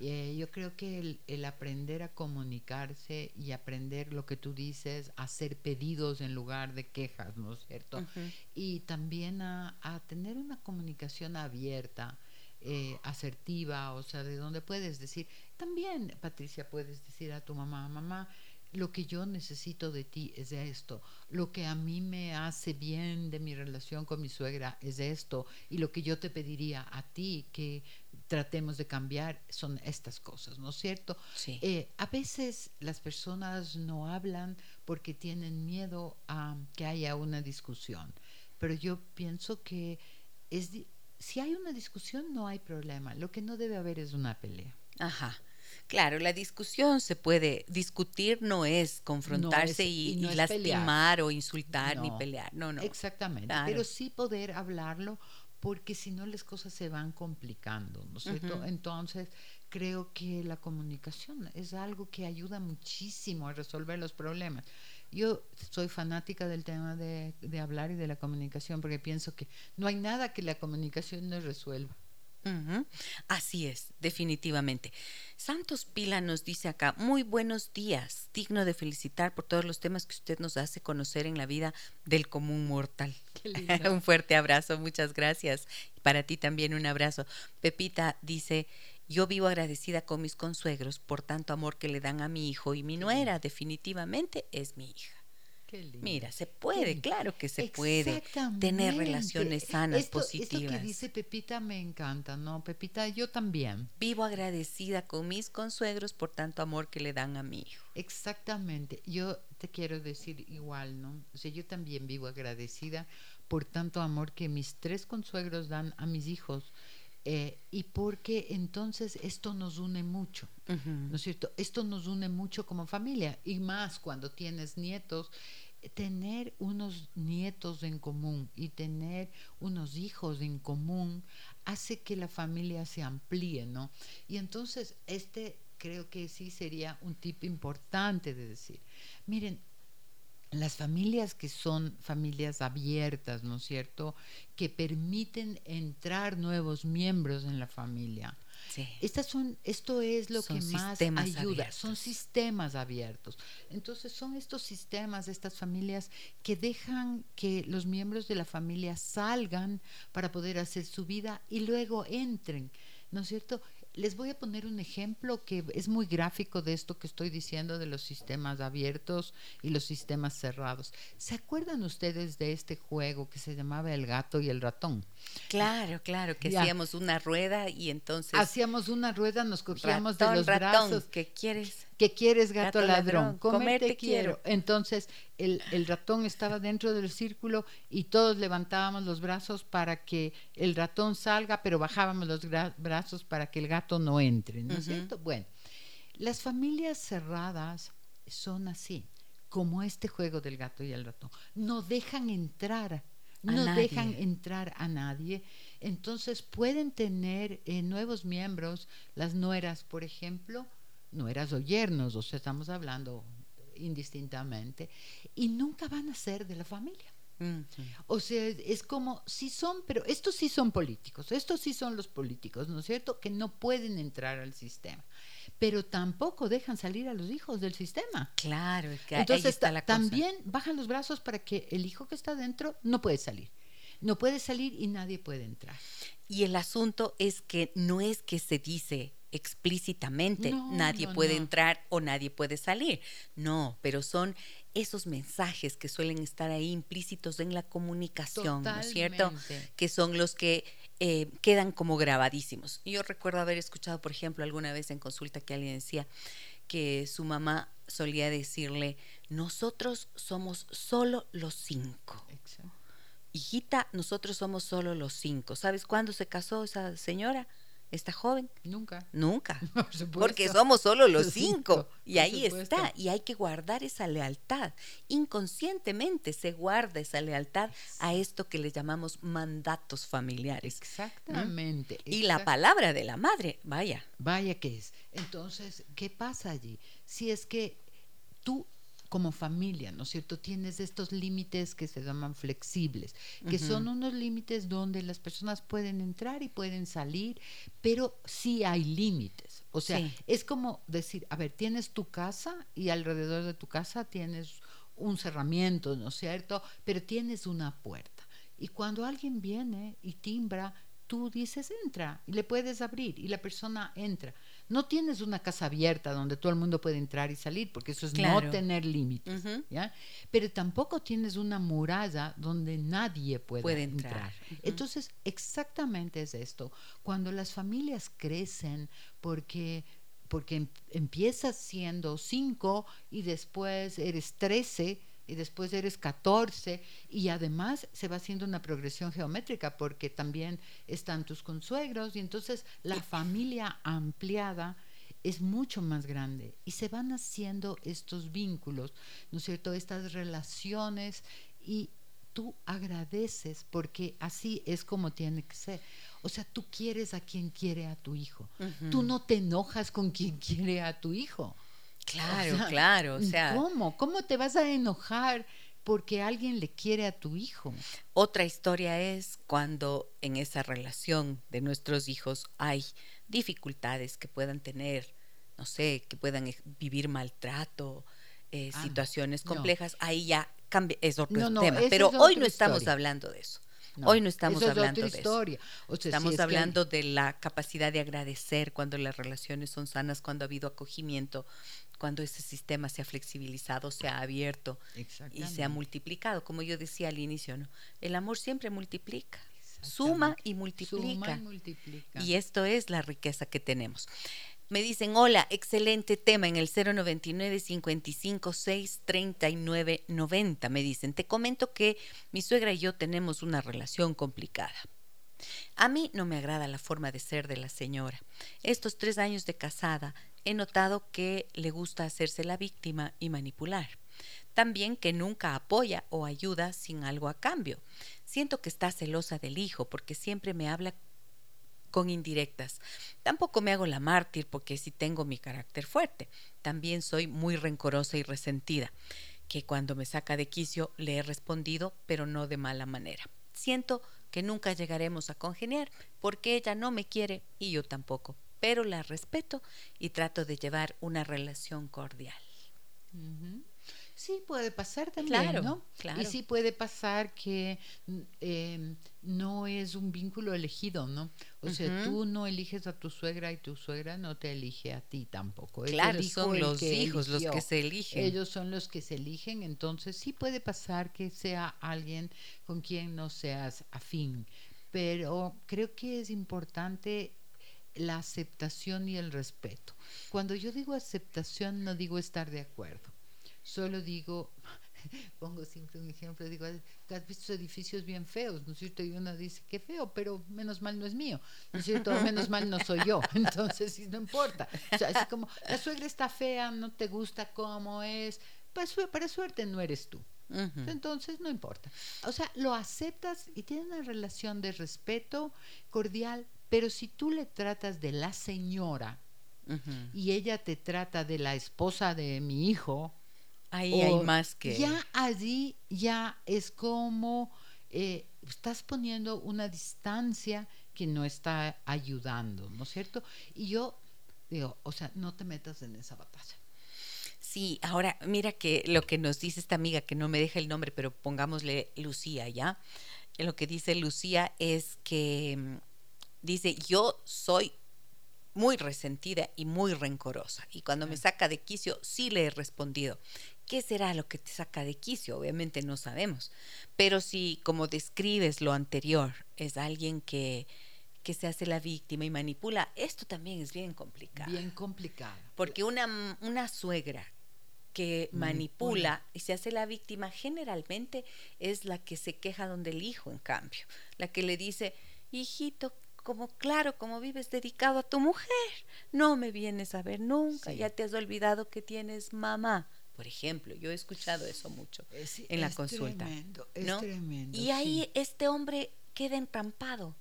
Eh, yo creo que el, aprender a comunicarse y aprender lo que tú dices, hacer pedidos en lugar de quejas, ¿no es cierto? Y también a, a tener una comunicación abierta eh, asertiva, o sea, de donde puedes decir, también, Patricia, puedes decir a tu mamá, mamá, lo que yo necesito de ti es esto, lo que a mí me hace bien de mi relación con mi suegra es esto, y lo que yo te pediría a ti que tratemos de cambiar son estas cosas, ¿no es cierto? Eh, a veces las personas no hablan porque tienen miedo a que haya una discusión, pero yo pienso que es si hay una discusión no hay problema. Lo que no debe haber es una pelea. Ajá. Claro, la discusión se puede discutir, no es confrontarse y, lastimar o insultar ni pelear. No, no. Exactamente. Pero sí poder hablarlo porque si no las cosas se van complicando, ¿no es cierto? Entonces, creo que la comunicación es algo que ayuda muchísimo a resolver los problemas. Yo soy fanática del tema de, hablar y de la comunicación porque pienso que no hay nada que la comunicación no resuelva. Así es, definitivamente. Santos Pila nos dice acá, muy buenos días, digno de felicitar por todos los temas que usted nos hace conocer en la vida del común mortal. [laughs] [laughs] un fuerte abrazo, muchas gracias. Para ti también un abrazo. Pepita dice, yo vivo agradecida con mis consuegros por tanto amor que le dan a mi hijo y mi nuera definitivamente es mi hija. Mira, se puede, claro que se puede tener relaciones sanas, positivas. Esto que dice Pepita me encanta, ¿no? Pepita, yo también. Vivo agradecida con mis consuegros por tanto amor que le dan a mi hijo. Exactamente. Yo te quiero decir igual, ¿no? O sea, yo también vivo agradecida por tanto amor que mis tres consuegros dan a mis hijos eh, y porque entonces esto nos une mucho, ¿no es cierto? Esto nos une mucho como familia y más cuando tienes nietos, tener unos nietos en común y tener unos hijos en común hace que la familia se amplíe, ¿no? Y entonces este creo que sí sería un tip importante de decir, miren, las familias que son familias abiertas, ¿no es cierto? Que permiten entrar nuevos miembros en la familia. Estas son, esto es lo que más ayuda, son sistemas abiertos. Entonces son estos sistemas, estas familias que dejan que los miembros de la familia salgan para poder hacer su vida y luego entren, ¿no es cierto? Les voy a poner un ejemplo que es muy gráfico de esto que estoy diciendo de los sistemas abiertos y los sistemas cerrados. ¿Se acuerdan ustedes de este juego que se llamaba El gato y el ratón? Claro, claro, que hacíamos una rueda y entonces... Hacíamos una rueda, nos cogíamos de los brazos. ¿Qué quieres? ¿Qué quieres, gato, ladrón? Comerte quiero. Entonces el, el, ratón estaba dentro del círculo y todos levantábamos los brazos para que el ratón salga, pero bajábamos los brazos para que el gato no entre, ¿no es cierto? Bueno, las familias cerradas son así, como este juego del gato y el ratón. No dejan entrar, no dejan entrar a nadie. Entonces pueden tener eh, nuevos miembros, las nueras, por ejemplo, nueras o yernos, o sea, estamos hablando indistintamente, y nunca van a ser de la familia. O sea, es como, sí son, pero estos sí son políticos, estos sí son los políticos, ¿no es cierto? Que no pueden entrar al sistema, pero tampoco dejan salir a los hijos del sistema. Claro, que entonces también bajan los brazos para que el hijo que está dentro no puede salir. No puede salir y nadie puede entrar. Y el asunto es que no es que se dice explícitamente nadie puede entrar o nadie puede salir. No, pero son esos mensajes que suelen estar ahí implícitos en la comunicación, ¿no es cierto? Que son los que eh, quedan como grabadísimos. Yo recuerdo haber escuchado, por ejemplo, alguna vez en consulta que alguien decía que su mamá solía decirle, nosotros somos solo los cinco. Hijita, nosotros somos solo los cinco. ¿Sabes cuándo se casó esa señora? Esta joven? Nunca. Nunca. [laughs] Porque somos solo los, cinco. Y ahí está. Y hay que guardar esa lealtad. Inconscientemente se guarda esa lealtad a esto que le llamamos mandatos familiares. Exactamente. Y la palabra de la madre, vaya. Vaya que es. Entonces, ¿qué pasa allí? Si es que tú como familia, ¿no es cierto? Tienes estos límites que se llaman flexibles, que son unos límites donde las personas pueden entrar y pueden salir, pero sí hay límites. O sea, es como decir, a ver, tienes tu casa y alrededor de tu casa tienes un cerramiento, ¿no es cierto? Pero tienes una puerta. Y cuando alguien viene y timbra, tú dices entra y le puedes abrir y la persona entra. No tienes una casa abierta donde todo el mundo puede entrar y salir, porque eso es no tener límites, ¿ya? Pero tampoco tienes una muralla donde nadie puede, entrar. Entonces, exactamente es esto. Cuando las familias crecen porque porque em, empiezas siendo cinco y después eres trece y después eres 14 y además se va haciendo una progresión geométrica porque también están tus consuegros y entonces la familia ampliada es mucho más grande y se van haciendo estos vínculos, ¿no es cierto? Estas relaciones y tú agradeces porque así es como tiene que ser. O sea, tú quieres a quien quiere a tu hijo. Tú no te enojas con quien quiere a tu hijo. Claro, claro. O sea, ¿Cómo? ¿Cómo te vas a enojar porque alguien le quiere a tu hijo? Otra historia es cuando en esa relación de nuestros hijos hay dificultades que puedan tener, no sé, que puedan vivir maltrato, eh, ah, situaciones complejas, ahí ya cambia, es otro tema. Pero hoy no estamos hablando de eso. Hoy no estamos hablando de historia. eso. estamos hablando de la capacidad de agradecer cuando las relaciones son sanas, cuando ha habido acogimiento, cuando ese sistema se ha flexibilizado, se ha abierto y se ha multiplicado. Como yo decía al inicio, ¿no? el amor siempre multiplica. Suma y multiplica. y multiplica. Y esto es la riqueza que tenemos. Me dicen, hola, excelente tema en el 099 55 6 39 90. Me dicen, te comento que mi suegra y yo tenemos una relación complicada. A mí no me agrada la forma de ser de la señora. Estos tres años de casada he notado que le gusta hacerse la víctima y manipular. También que nunca apoya o ayuda sin algo a cambio. Siento que está celosa del hijo porque siempre me habla con indirectas. Tampoco me hago la mártir porque sí tengo mi carácter fuerte. También soy muy rencorosa y resentida, que cuando me saca de quicio le he respondido, pero no de mala manera. Siento que nunca llegaremos a congeniar porque ella no me quiere y yo tampoco. Pero la respeto y trato de llevar una relación cordial. Sí, puede pasar también, Claro, ¿no? claro. Y sí puede pasar que mm, eh, no es un vínculo elegido, ¿no? O sea, tú no eliges a tu suegra y tu suegra no te elige a ti tampoco. Claro, son los hijos los que se eligen. Ellos son los que se eligen, entonces sí puede pasar que sea alguien con quien no seas afín, pero creo que es importante la aceptación y el respeto. Cuando yo digo aceptación no digo estar de acuerdo, solo digo, [laughs] pongo siempre un ejemplo, digo, has visto edificios bien feos, ¿no es cierto? Y uno dice, qué feo, pero menos mal no es mío, ¿no es cierto? Menos mal no soy yo, [laughs] entonces no importa. O sea, así como, la suegra está fea, no te gusta cómo es, pues para suerte no eres tú. Entonces no importa. O sea, lo aceptas y tienes una relación de respeto cordial, pero si tú le tratas de la señora y ella te trata de la esposa de mi hijo, Ahí hay más que... Ya allí ya es como eh, estás poniendo una distancia que no está ayudando, ¿no es cierto? Y yo digo, o sea, no te metas en esa batalla. Sí, ahora mira que lo que nos dice esta amiga, que no me deja el nombre, pero pongámosle Lucía, ¿ya? Lo que dice Lucía es que mm, dice, yo soy muy resentida y muy rencorosa. Y cuando me saca de quicio, sí le he respondido. ¿Qué será lo que te saca de quicio? Obviamente no sabemos. Pero si, como describes lo anterior, es alguien que, que se hace la víctima y manipula, esto también es bien complicado. Bien complicado. Porque una, una suegra que Manipula. manipula y se hace la víctima generalmente es la que se queja donde el hijo, en cambio. La que le dice, hijito, como claro, como vives dedicado a tu mujer, no me vienes a ver nunca, Sí. ya te has olvidado que tienes mamá. Por ejemplo, yo he escuchado eso mucho Es- en la es consulta. tremendo, es ¿no? tremendo, y ahí sí. este hombre queda entrampado.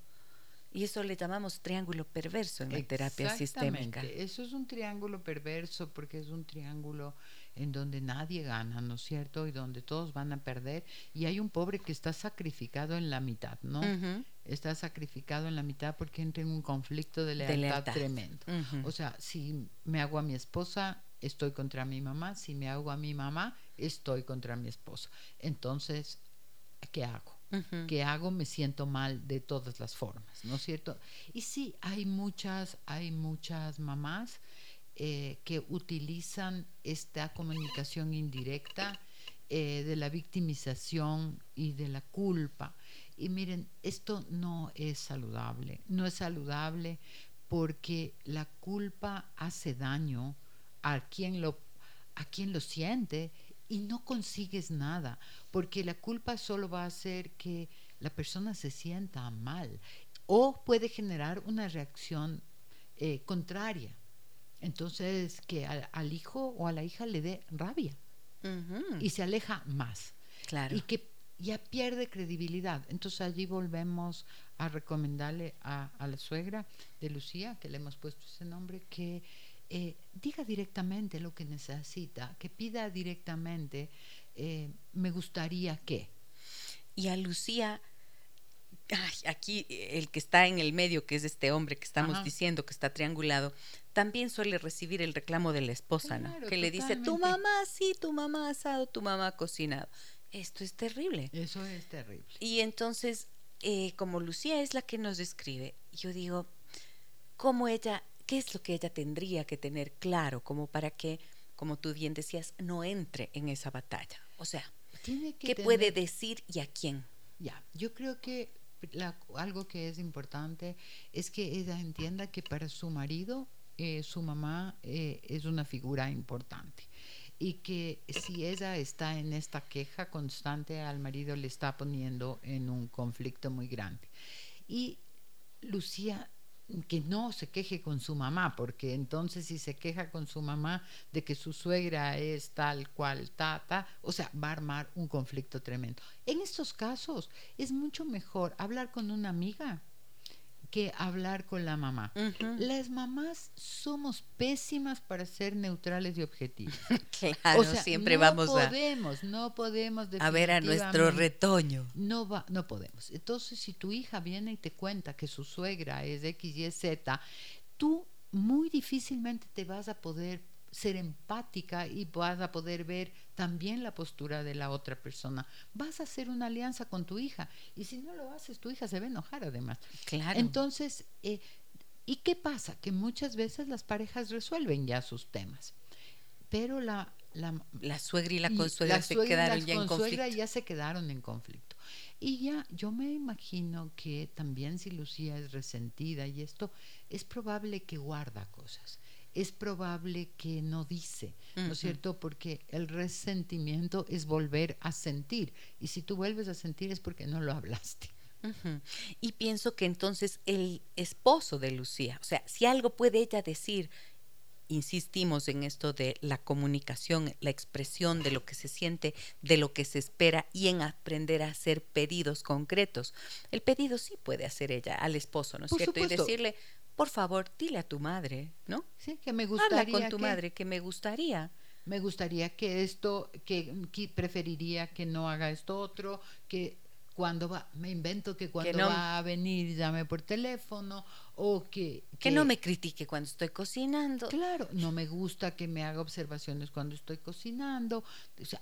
Y eso le llamamos triángulo perverso en la terapia sistémica. Eso es un triángulo perverso porque es un triángulo en donde nadie gana, ¿no es cierto? Y donde todos van a perder. Y hay un pobre que está sacrificado en la mitad, ¿no? Está sacrificado en la mitad porque entra en un conflicto de De lealtad, tremendo. O sea, si me hago a mi esposa, estoy contra mi mamá. Si me hago a mi mamá, estoy contra mi esposa. Entonces, ¿qué hago? Que hago me siento mal de todas las formas, ¿no es cierto? Y sí, hay muchas, hay muchas mamás eh, que utilizan esta comunicación indirecta eh, de la victimización y de la culpa. Y miren, esto no es saludable, no es saludable porque la culpa hace daño a quien lo, a quien lo siente y no consigues nada, porque la culpa solo va a hacer que la persona se sienta mal o puede generar una reacción eh, contraria. Entonces, que al, al hijo o a la hija le dé rabia y se aleja más claro. y que ya pierde credibilidad. Entonces allí volvemos a recomendarle a, a la suegra de Lucía, que le hemos puesto ese nombre, que eh, diga directamente lo que necesita, que pida directamente, eh, me gustaría que. Y a Lucía, ay, aquí el que está en el medio, que es este hombre que estamos Ajá. diciendo que está triangulado, también suele recibir el reclamo de la esposa, ¿no? Que le dice, tu mamá sí, tu mamá ha asado, tu mamá ha cocinado. Esto es terrible. Eso es terrible. Y entonces, eh, como Lucía es la que nos describe, yo digo, ¿cómo ella, qué es lo que ella tendría que tener claro como para que, como tú bien decías, no entre en esa batalla? O sea, Tiene que ¿qué tener- puede decir y a quién? Ya, yo creo que la- algo que es importante es que ella entienda que para su marido eh, su mamá eh, es una figura importante y que si ella está en esta queja constante al marido le está poniendo en un conflicto muy grande. Y Lucía que no se queje con su mamá, porque entonces si se queja con su mamá de que su suegra es tal cual, ta, ta, o sea, va a armar un conflicto tremendo. En estos casos es mucho mejor hablar con una amiga que hablar con la mamá. Las mamás somos pésimas para ser neutrales y objetivas. [laughs] Claro, o sea, siempre no vamos a, podemos, no podemos a ver a nuestro retoño. no va, no podemos. Entonces, si tu hija viene y te cuenta que su suegra es X, Y, Z, tú muy difícilmente te vas a poder ser empática y vas a poder ver también la postura de la otra persona. Vas a hacer una alianza con tu hija y si no lo haces, tu hija se va a enojar además. Claro. Entonces, eh, ¿y qué pasa? Que muchas veces las parejas resuelven ya sus temas, pero la... La, suegra y la consuegra se quedaron ya en conflicto. ya se quedaron en conflicto. Y ya, yo me imagino que también si Lucía es resentida y esto, es probable que guarda cosas es probable que no dice, ¿no es cierto? Porque el resentimiento es volver a sentir. Y si tú vuelves a sentir es porque no lo hablaste. Y pienso que entonces el esposo de Lucía, o sea, si algo puede ella decir, insistimos en esto de la comunicación, la expresión de lo que se siente, de lo que se espera y en aprender a hacer pedidos concretos. El pedido sí puede hacer ella al esposo, ¿no es cierto? Y decirle, por favor, dile a tu madre, ¿no? Sí, que me gustaría. Habla con tu madre, que me gustaría. Me gustaría que esto, que, preferiría que no haga esto otro, que cuando va, me invento que cuando va a venir llame por teléfono o que, que, que... no me critique cuando estoy cocinando. Claro, no me gusta que me haga observaciones cuando estoy cocinando. O sea,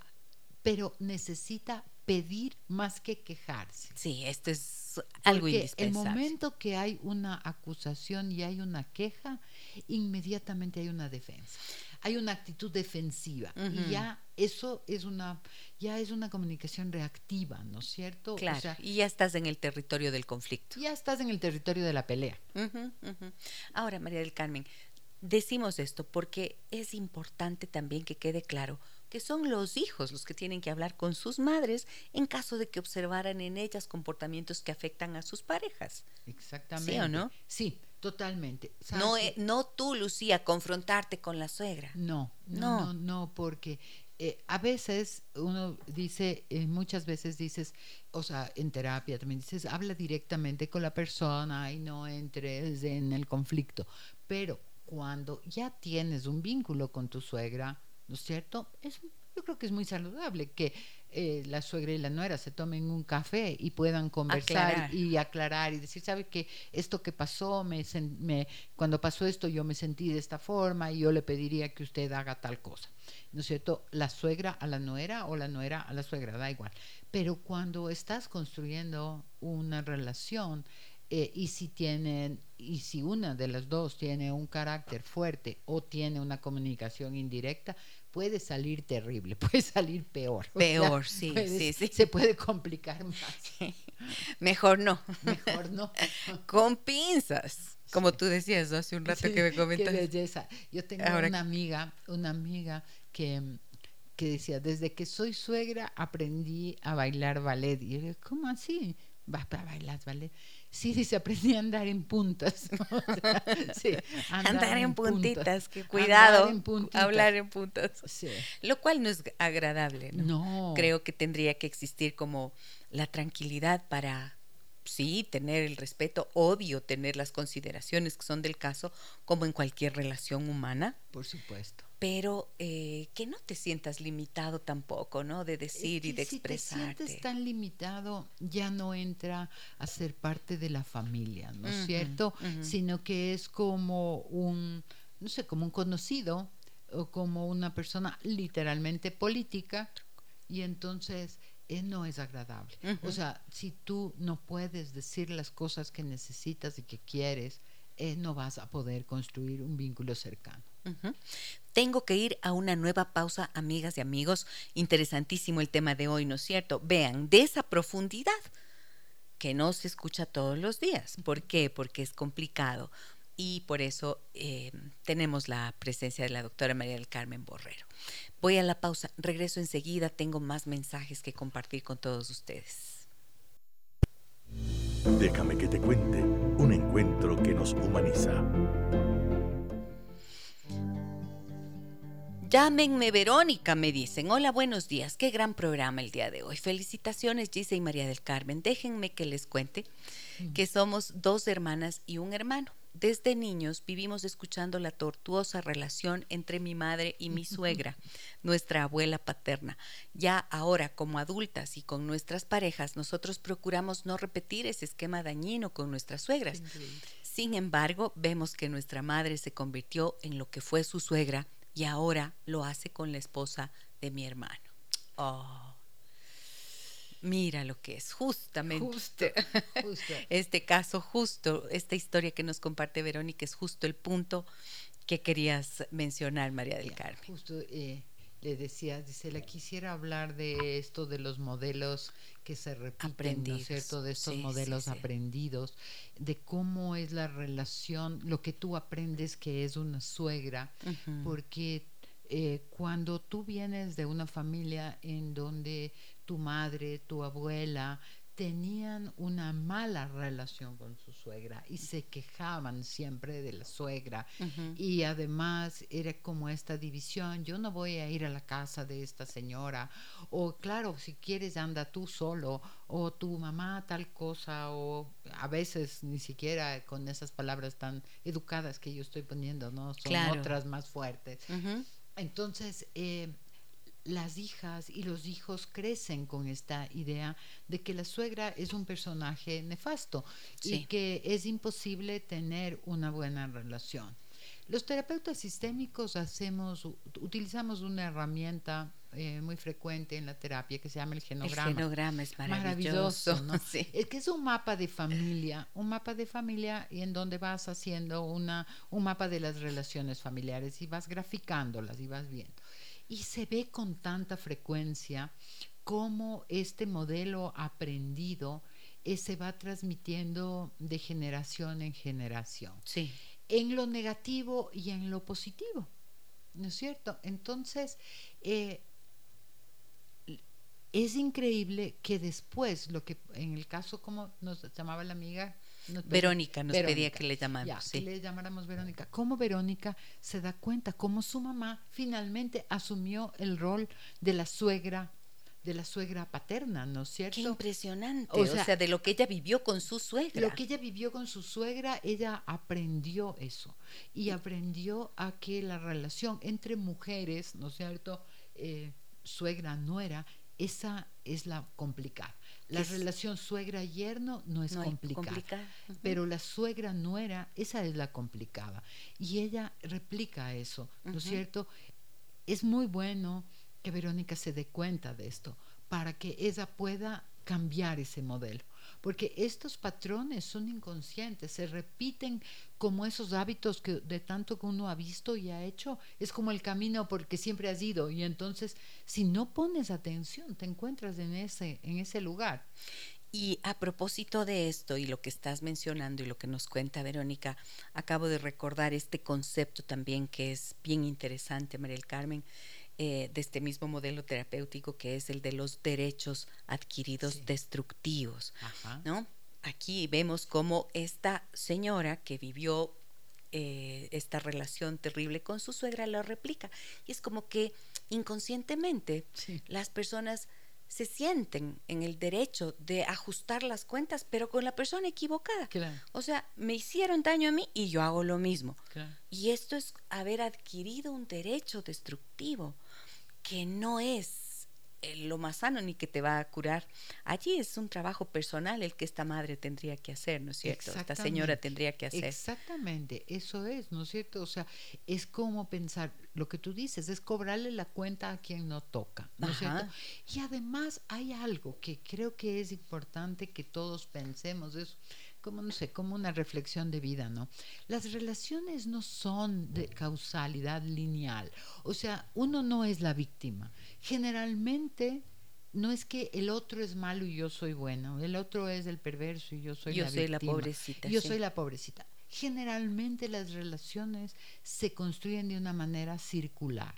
pero necesita pedir más que quejarse. Sí, esto es algo Porque indispensable. El momento que hay una acusación y hay una queja, inmediatamente hay una defensa. Hay una actitud defensiva y ya eso es una ya es una comunicación reactiva, ¿no es cierto? Claro. y ya estás en el territorio del conflicto. Ya estás en el territorio de la pelea. Ahora, María del Carmen, decimos esto porque es importante también que quede claro que son los hijos los que tienen que hablar con sus madres en caso de que observaran en ellas comportamientos que afectan a sus parejas. Exactamente. ¿Sí o no? Sí, totalmente. No, eh, no tú, Lucía, confrontarte con la suegra. No, no, no, no, porque eh, a veces uno dice, eh, muchas veces dices, o sea, en terapia también dices, habla directamente con la persona y no entres en el conflicto. Pero cuando ya tienes un vínculo con tu suegra, ¿no es cierto? Es, yo creo que es muy saludable que eh, la suegra y la nuera se tomen un café y puedan conversar y aclarar y decir, ¿sabe que esto que pasó, me, me, cuando pasó esto yo me sentí de esta forma y yo le pediría que usted haga tal cosa? ¿No es cierto? La suegra a la nuera o la nuera a la suegra, da igual. Pero cuando estás construyendo una relación, eh, y si tienen y si una de las dos tiene un carácter fuerte o tiene una comunicación indirecta puede salir terrible [laughs] puede salir peor. Peor sí, sí, sí. se puede complicar más. Mejor no. Mejor no. [laughs] Con pinzas como tú decías hace un rato que me comentaste. qué belleza. Yo tengo una amiga una amiga que que decía desde que soy suegra aprendí a bailar ballet y yo cómo así vas para bailar ballet Sí, sí, se aprendí a andar en puntas. [laughs] sí, andar, en, puntitas, que cuidado, hablar en puntas. Sí. Lo cual no es agradable, ¿no? No. Creo que tendría que existir como la tranquilidad para sí, tener el respeto, obvio, tener las consideraciones que son del caso, como en cualquier relación humana. Por supuesto. Pero eh, que no te sientas limitado tampoco, ¿no? De decir y de expresarte. Si te sientes tan limitado, ya no entra a ser parte de la familia, ¿no es cierto? Sino que es como un, no sé, como un conocido o como una persona literalmente política y entonces eh, no es agradable. O sea, si tú no puedes decir las cosas que necesitas y que quieres, eh, no vas a poder construir un vínculo cercano. Tengo que ir a una nueva pausa, amigas y amigos. Interesantísimo el tema de hoy, ¿no es cierto? Vean, de esa profundidad que no se escucha todos los días. ¿Por qué? Porque es complicado. Y por eso eh, tenemos la presencia de la doctora María del Carmen Borrero. Voy a la pausa, regreso enseguida, tengo más mensajes que compartir con todos ustedes. Déjame que te cuente un encuentro que nos humaniza. Llámenme Verónica, me dicen. Hola, buenos días. Qué gran programa el día de hoy. Felicitaciones, Gisa y María del Carmen. Déjenme que les cuente que somos dos hermanas y un hermano. Desde niños vivimos escuchando la tortuosa relación entre mi madre y mi suegra, nuestra abuela paterna. Ya ahora, como adultas y con nuestras parejas, nosotros procuramos no repetir ese esquema dañino con nuestras suegras. Sin embargo, vemos que nuestra madre se convirtió en lo que fue su suegra y ahora lo hace con la esposa de mi hermano. Oh, mira lo que es, justamente. Justo, justo. [laughs] Este caso, justo, esta historia que nos comparte Verónica es justo el punto que querías mencionar, María del Carmen. Justo eh, le decía, dice, le quisiera hablar de esto de los modelos que se repiten, ¿no Aprendidos. es cierto? De estos Sí, modelos sí. aprendidos, de cómo es la relación, lo que tú aprendes que es una suegra, porque eh, cuando tú vienes de una familia en donde tu madre, tu abuela, tenían una mala relación con su suegra y se quejaban siempre de la suegra y además era como esta división, yo no voy a ir a la casa de esta señora, o claro, si quieres anda tú solo, o tu mamá tal cosa, o a veces ni siquiera con esas palabras tan educadas que yo estoy poniendo, ¿no? Son Claro. otras más fuertes. Entonces, eh, las hijas y los hijos crecen con esta idea de que la suegra es un personaje nefasto y que es imposible tener una buena relación. Los terapeutas sistémicos hacemos, utilizamos una herramienta eh, muy frecuente en la terapia que se llama el El genograma. genograma es maravilloso. Maravilloso, ¿no? [laughs] Sí. Es que es un mapa de familia, un mapa de familia y en donde vas haciendo una, un mapa de las relaciones familiares y vas graficándolas y vas viendo. Y se ve con tanta frecuencia cómo este modelo aprendido eh, se va transmitiendo de generación en generación, Sí. en lo negativo y en lo positivo, ¿no es cierto? Entonces, eh, es increíble que después, lo que en el caso como nos llamaba la amiga, nos pedía- Verónica nos pedía que le llamáramos. ya, sí. que le llamáramos Verónica. Cómo Verónica se da cuenta, cómo su mamá finalmente asumió el rol de la suegra, de la suegra paterna, ¿no es Qué cierto? impresionante. O sea, de lo que ella vivió con su suegra. Lo que ella vivió con su suegra, ella aprendió eso y aprendió a que la relación entre mujeres, ¿no es cierto? Eh, suegra, nuera, esa es la complicada. La relación suegra-yerno no es No complicada. Pero la suegra nuera, esa es la complicada. Y ella replica eso, ¿no es cierto? Es muy bueno que Verónica se dé cuenta de esto para que ella pueda cambiar ese modelo. Porque estos patrones son inconscientes, se repiten como esos hábitos que de tanto que uno ha visto y ha hecho, es como el camino porque siempre has ido y entonces si no pones atención te encuentras en ese en ese lugar. Y a propósito de esto y lo que estás mencionando y lo que nos cuenta Verónica, acabo de recordar este concepto también que es bien interesante, María del Carmen, eh, de este mismo modelo terapéutico que es el de los derechos adquiridos Sí. destructivos. Ajá. ¿no? Aquí vemos cómo esta señora que vivió eh, esta relación terrible con su suegra lo replica. Y es como que inconscientemente Sí. las personas se sienten en el derecho de ajustar las cuentas, pero con la persona equivocada. Claro, O sea, me hicieron daño a mí y yo hago lo mismo. claro. Y esto es haber adquirido un derecho destructivo que no es eh, lo más sano ni que te va a curar. Allí es un trabajo personal el que esta madre tendría que hacer, ¿no es cierto? Esta señora tendría que hacer. Exactamente, eso es, ¿no es cierto? O sea, es como pensar, lo que tú dices, es cobrarle la cuenta a quien no toca, ¿no es cierto? Y además hay algo que creo que es importante que todos pensemos, es como, no sé, como una reflexión de vida, ¿no? Las relaciones no son de causalidad lineal, o sea, uno no es la víctima. Generalmente no es que el otro es malo y yo soy bueno, el otro es el perverso y yo soy yo la soy la víctima. pobrecita. Yo sí. soy la pobrecita. Generalmente las relaciones se construyen de una manera circular.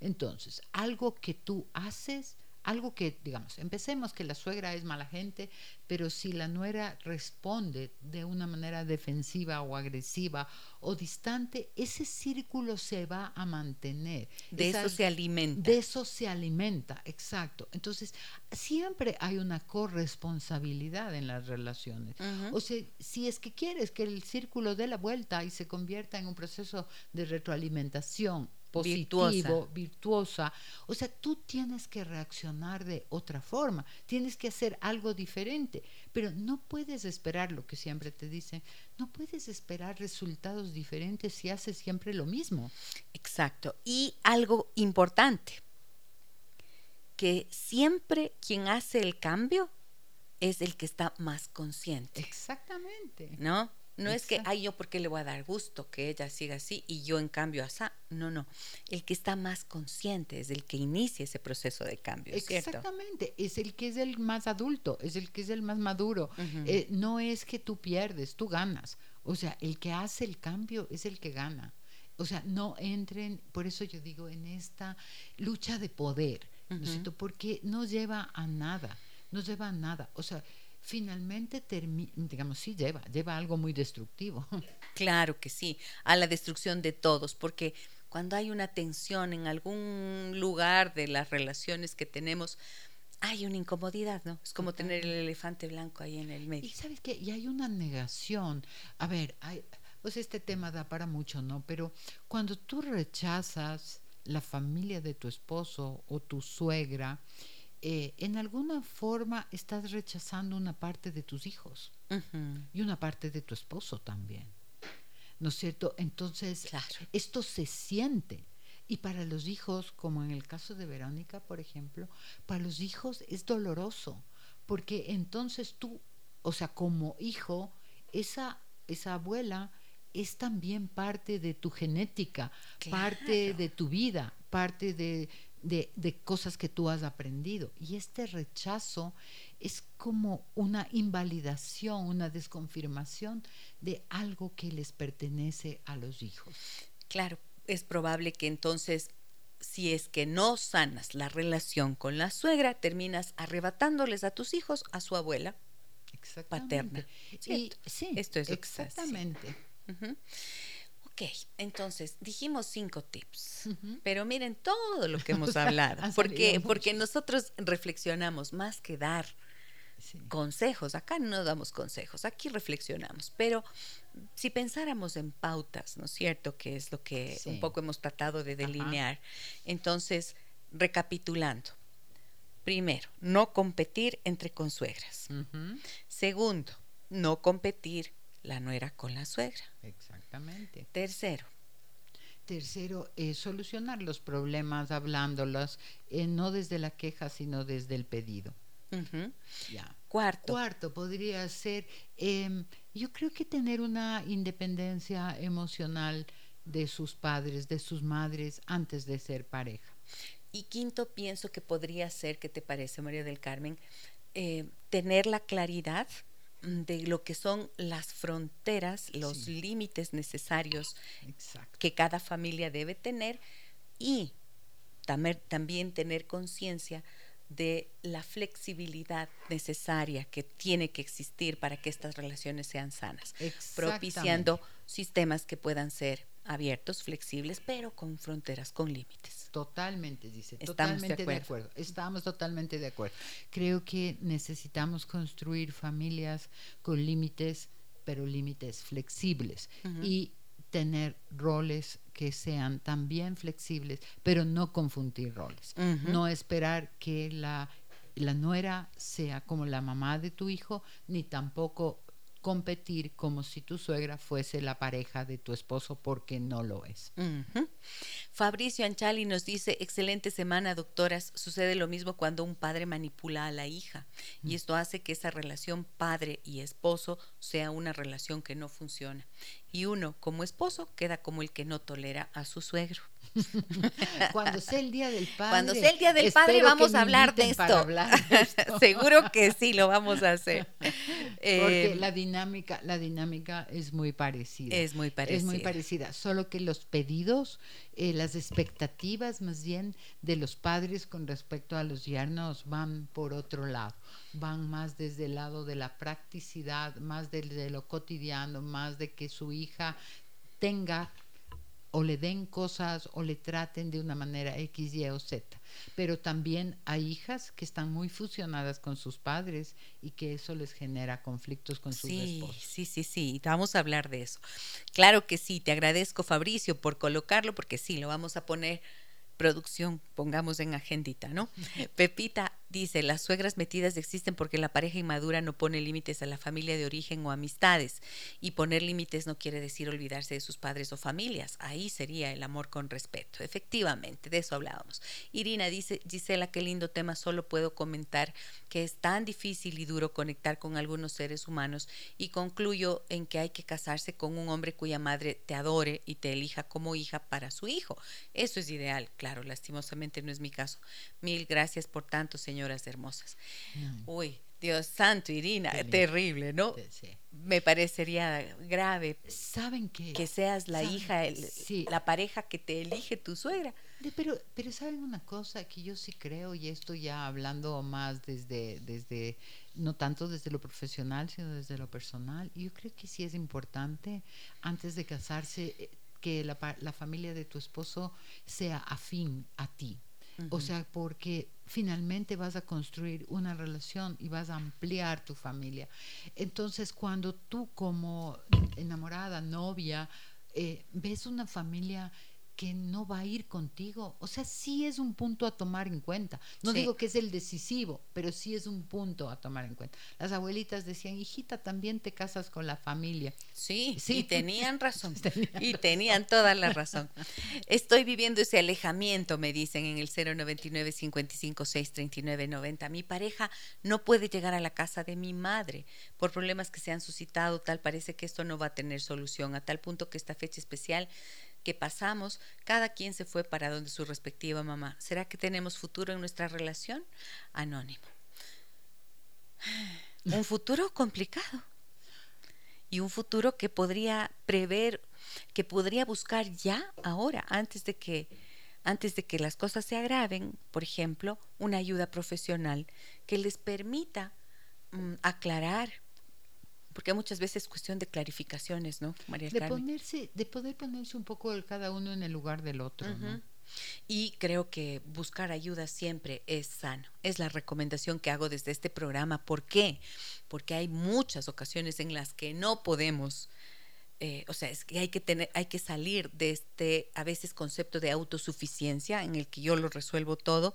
Entonces, algo que tú haces, algo que, digamos, empecemos que la suegra es mala gente, pero si la nuera responde de una manera defensiva o agresiva o distante, ese círculo se va a mantener. De Esa- eso se alimenta. de eso se alimenta, exacto. Entonces, siempre hay una corresponsabilidad en las relaciones. O sea, si es que quieres que el círculo dé la vuelta y se convierta en un proceso de retroalimentación positivo, virtuosa. O sea, tú tienes que reaccionar de otra forma, tienes que hacer algo diferente, pero no puedes esperar lo que siempre te dicen, no puedes esperar resultados diferentes si haces siempre lo mismo. Exacto. Y algo importante, que siempre quien hace el cambio es el que está más consciente. Exactamente. ¿No? No es que, ay, yo porque le voy a dar gusto que ella siga así y yo en cambio así. No, no. El que está más consciente es el que inicia ese proceso de cambio. Exactamente. Es el que es el más adulto, es el que es el más maduro. Eh, no es que tú pierdes, tú ganas. O sea, el que hace el cambio es el que gana. O sea, no entren, por eso yo digo, en esta lucha de poder, ¿no Porque no lleva a nada, no lleva a nada. O sea, finalmente digamos, sí lleva, lleva algo muy destructivo. [laughs] Claro que sí, a la destrucción de todos, porque cuando hay una tensión en algún lugar de las relaciones que tenemos, hay una incomodidad, ¿no? Es como tener el elefante blanco ahí en el medio. Y sabes qué, y hay una negación. A ver, hay, pues este tema da para mucho, ¿no? Pero cuando tú rechazas la familia de tu esposo o tu suegra, eh, en alguna forma estás rechazando una parte de tus hijos y una parte de tu esposo también. ¿No es cierto? Entonces, esto se siente. Y para los hijos, como en el caso de Verónica, por ejemplo, para los hijos es doloroso, porque entonces tú, o sea, como hijo, esa, esa abuela es también parte de tu genética, parte de tu vida, parte de, de, cosas que tú has aprendido. Y este rechazo es como una invalidación, una desconfirmación de algo que les pertenece a los hijos. Claro, es probable que entonces, si es que no sanas la relación con la suegra, terminas arrebatándoles a tus hijos a su abuela paterna. sí, esto es exactamente. Ok, entonces dijimos cinco tips, pero miren todo lo que hemos hablado, [laughs] porque, porque nosotros reflexionamos más que dar consejos, acá no damos consejos, aquí reflexionamos, pero si pensáramos en pautas, ¿no es cierto? Que es lo que un poco hemos tratado de delinear, entonces, recapitulando, primero, no competir entre consuegras, segundo, no competir la nuera con la suegra. Exactamente. Tercero. Tercero, es solucionar los problemas hablándolos, eh, no desde la queja, sino desde el pedido. ya. Cuarto. Cuarto, podría ser, em, yo creo que tener una independencia emocional de sus padres, de sus madres, antes de ser pareja. Y quinto, pienso que podría ser, ¿qué te parece, María del Carmen? Eh, tener la claridad de lo que son las fronteras, los límites necesarios que cada familia debe tener y también tener conciencia de la flexibilidad necesaria que tiene que existir para que estas relaciones sean sanas, propiciando sistemas que puedan ser abiertos, flexibles, pero con fronteras, con límites. Totalmente, dice. totalmente de acuerdo. Estamos totalmente de acuerdo. Creo que necesitamos construir familias con límites, pero límites flexibles. Y tener roles que sean también flexibles, pero no confundir roles. No esperar que la, la nuera sea como la mamá de tu hijo, ni tampoco competir como si tu suegra fuese la pareja de tu esposo porque no lo es. Fabricio Anchali nos dice, excelente semana, doctoras. Sucede lo mismo cuando un padre manipula a la hija y mm. esto hace que esa relación padre y esposo sea una relación que no funciona. Y uno, como esposo, queda como el que no tolera a su suegro. [laughs] Cuando sea el día del padre. Cuando sea el día del padre vamos a hablar de, [laughs] esto. Seguro que sí lo vamos a hacer. [laughs] Porque eh, la dinámica, la dinámica es muy parecida. Es muy parecida. Es muy parecida. Solo que los pedidos, eh, las expectativas más bien de los padres con respecto a los yernos van por otro lado. Van más desde el lado de la practicidad, más desde lo cotidiano, más de que su hija tenga o le den cosas o le traten de una manera X, Y o Z. Pero también hay hijas que están muy fusionadas con sus padres y que eso les genera conflictos con sus sí, esposos. Sí, sí, sí, vamos a hablar de eso. Claro que sí, te agradezco Fabricio por colocarlo porque sí, lo vamos a poner producción, pongamos en agendita, ¿no? [laughs] Pepita dice, las suegras metidas existen porque la pareja inmadura no pone límites a la familia de origen o amistades. Y poner límites no quiere decir olvidarse de sus padres o familias. Ahí sería el amor con respeto. Efectivamente, de eso hablábamos. Irina dice, Gisela, qué lindo tema, solo puedo comentar que es tan difícil y duro conectar con algunos seres humanos y concluyo en que hay que casarse con un hombre cuya madre te adore y te elija como hija para su hijo. Eso es ideal, claro lastimosamente no es mi caso. Mil gracias por tanto, señoras hermosas. Mm. Uy, Dios santo, Irina, terrible, ¿no? Sí. Me parecería grave. ¿Saben qué? Que seas la hija, la pareja que te elige tu suegra. pero, pero saben una cosa que yo sí creo, y esto ya hablando más desde, desde, no tanto desde lo profesional, sino desde lo personal, yo creo que sí es importante, antes de casarse, eh, que la, la familia de tu esposo sea afín a ti. O sea, porque finalmente vas a construir una relación y vas a ampliar tu familia. Entonces, cuando tú como enamorada, novia, eh, ves una familia que no va a ir contigo. O sea, sí es un punto a tomar en cuenta. No digo que es el decisivo, pero sí es un punto a tomar en cuenta. Las abuelitas decían, hijita, también te casas con la familia. Sí, sí. y tenían razón. [laughs] y tenían toda la razón. Estoy viviendo ese alejamiento, me dicen en el 099 55 639 90. Mi pareja no puede llegar a la casa de mi madre por problemas que se han suscitado. Tal parece que esto no va a tener solución, a tal punto que esta fecha especial que pasamos, cada quien se fue para donde su respectiva mamá. ¿Será que tenemos futuro en nuestra relación? Anónimo. [sighs] Un futuro complicado. Y un futuro que podría prever, que podría buscar ya, ahora, antes de que, antes de que las cosas se agraven, por ejemplo, una ayuda profesional que les permita mm, aclarar porque muchas veces es cuestión de clarificaciones, ¿no, María de Ponerse, de poder ponerse un poco cada uno en el lugar del otro, ¿no? Y creo que buscar ayuda siempre es sano. Es la recomendación que hago desde este programa. ¿Por qué? Porque hay muchas ocasiones en las que no podemos, eh, o sea, es que hay que tener, hay que salir de este a veces concepto de autosuficiencia en el que yo lo resuelvo todo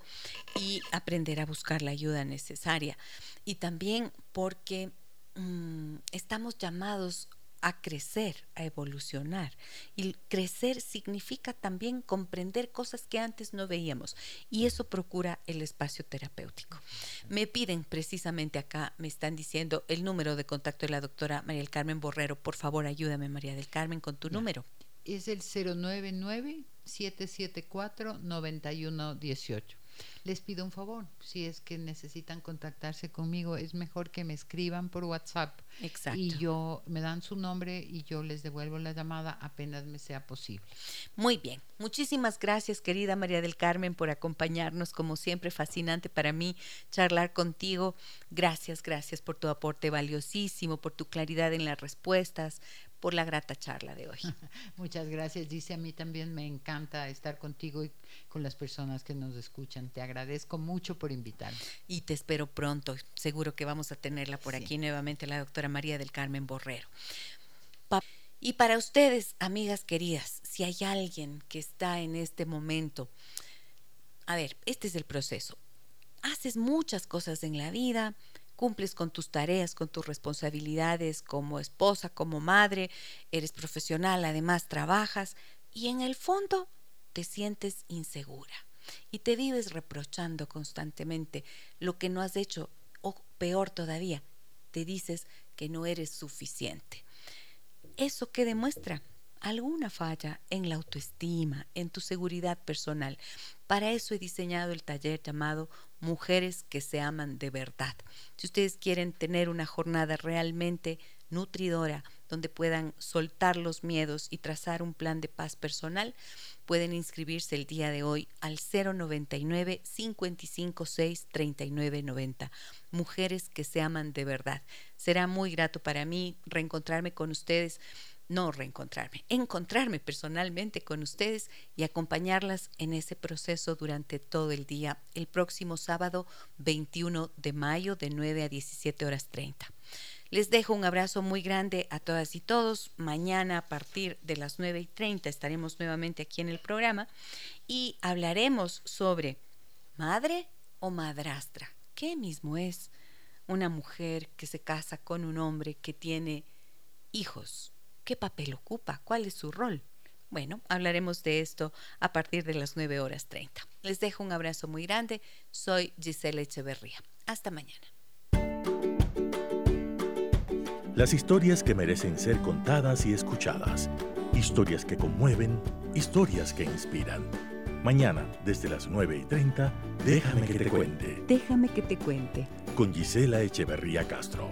y aprender a buscar la ayuda necesaria. Y también porque Mm, estamos llamados a crecer, a evolucionar. Y crecer significa también comprender cosas que antes no veíamos. Y eso procura el espacio terapéutico. Me piden precisamente acá, me están diciendo el número de contacto de la doctora María del Carmen Borrero. Por favor, ayúdame, María del Carmen, con tu número. Es el 099-774-9118 les pido un favor, si es que necesitan contactarse conmigo, es mejor que me escriban por WhatsApp. Exacto. Y yo me dan su nombre y yo les devuelvo la llamada apenas me sea posible. Muy bien. Muchísimas gracias, querida María del Carmen, por acompañarnos. Como siempre, fascinante para mí charlar contigo. Gracias, gracias por tu aporte valiosísimo, por tu claridad en las respuestas, por la grata charla de hoy. [laughs] Muchas gracias, dice a mí también me encanta estar contigo y con las personas que nos escuchan. Te agradezco mucho por invitarme. Y te espero pronto. Seguro que vamos a tenerla por aquí nuevamente, la doctora María del Carmen Borrero. Y para ustedes, amigas queridas, si hay alguien que está en este momento, a ver, este es el proceso. Haces muchas cosas en la vida, cumples con tus tareas, con tus responsabilidades como esposa, como madre, eres profesional, además trabajas y en el fondo te sientes insegura y te vives reprochando constantemente lo que no has hecho o peor todavía, te dices que no eres suficiente. ¿Eso qué demuestra? alguna falla en la autoestima, en tu seguridad personal. Para eso he diseñado el taller llamado Mujeres que se aman de verdad. Si ustedes quieren tener una jornada realmente nutridora, donde puedan soltar los miedos y trazar un plan de paz personal, pueden inscribirse el día de hoy al 099 556 3990. Mujeres que se aman de verdad. Será muy grato para mí reencontrarme con ustedes no reencontrarme, encontrarme personalmente con ustedes y acompañarlas en ese proceso durante todo el día, el próximo sábado 21 de mayo de 9 a 17 horas 30. Les dejo un abrazo muy grande a todas y todos. Mañana a partir de las 9 y 30 estaremos nuevamente aquí en el programa y hablaremos sobre madre o madrastra. ¿Qué mismo es una mujer que se casa con un hombre que tiene hijos? ¿Qué papel ocupa? ¿Cuál es su rol? Bueno, hablaremos de esto a partir de las 9 horas 30. Les dejo un abrazo muy grande. Soy Gisela Echeverría. Hasta mañana. Las historias que merecen ser contadas y escuchadas. Historias que conmueven, historias que inspiran. Mañana, desde las 9 y 30, déjame, que, te cuente. Déjame que te cuente. Con Gisela Echeverría Castro.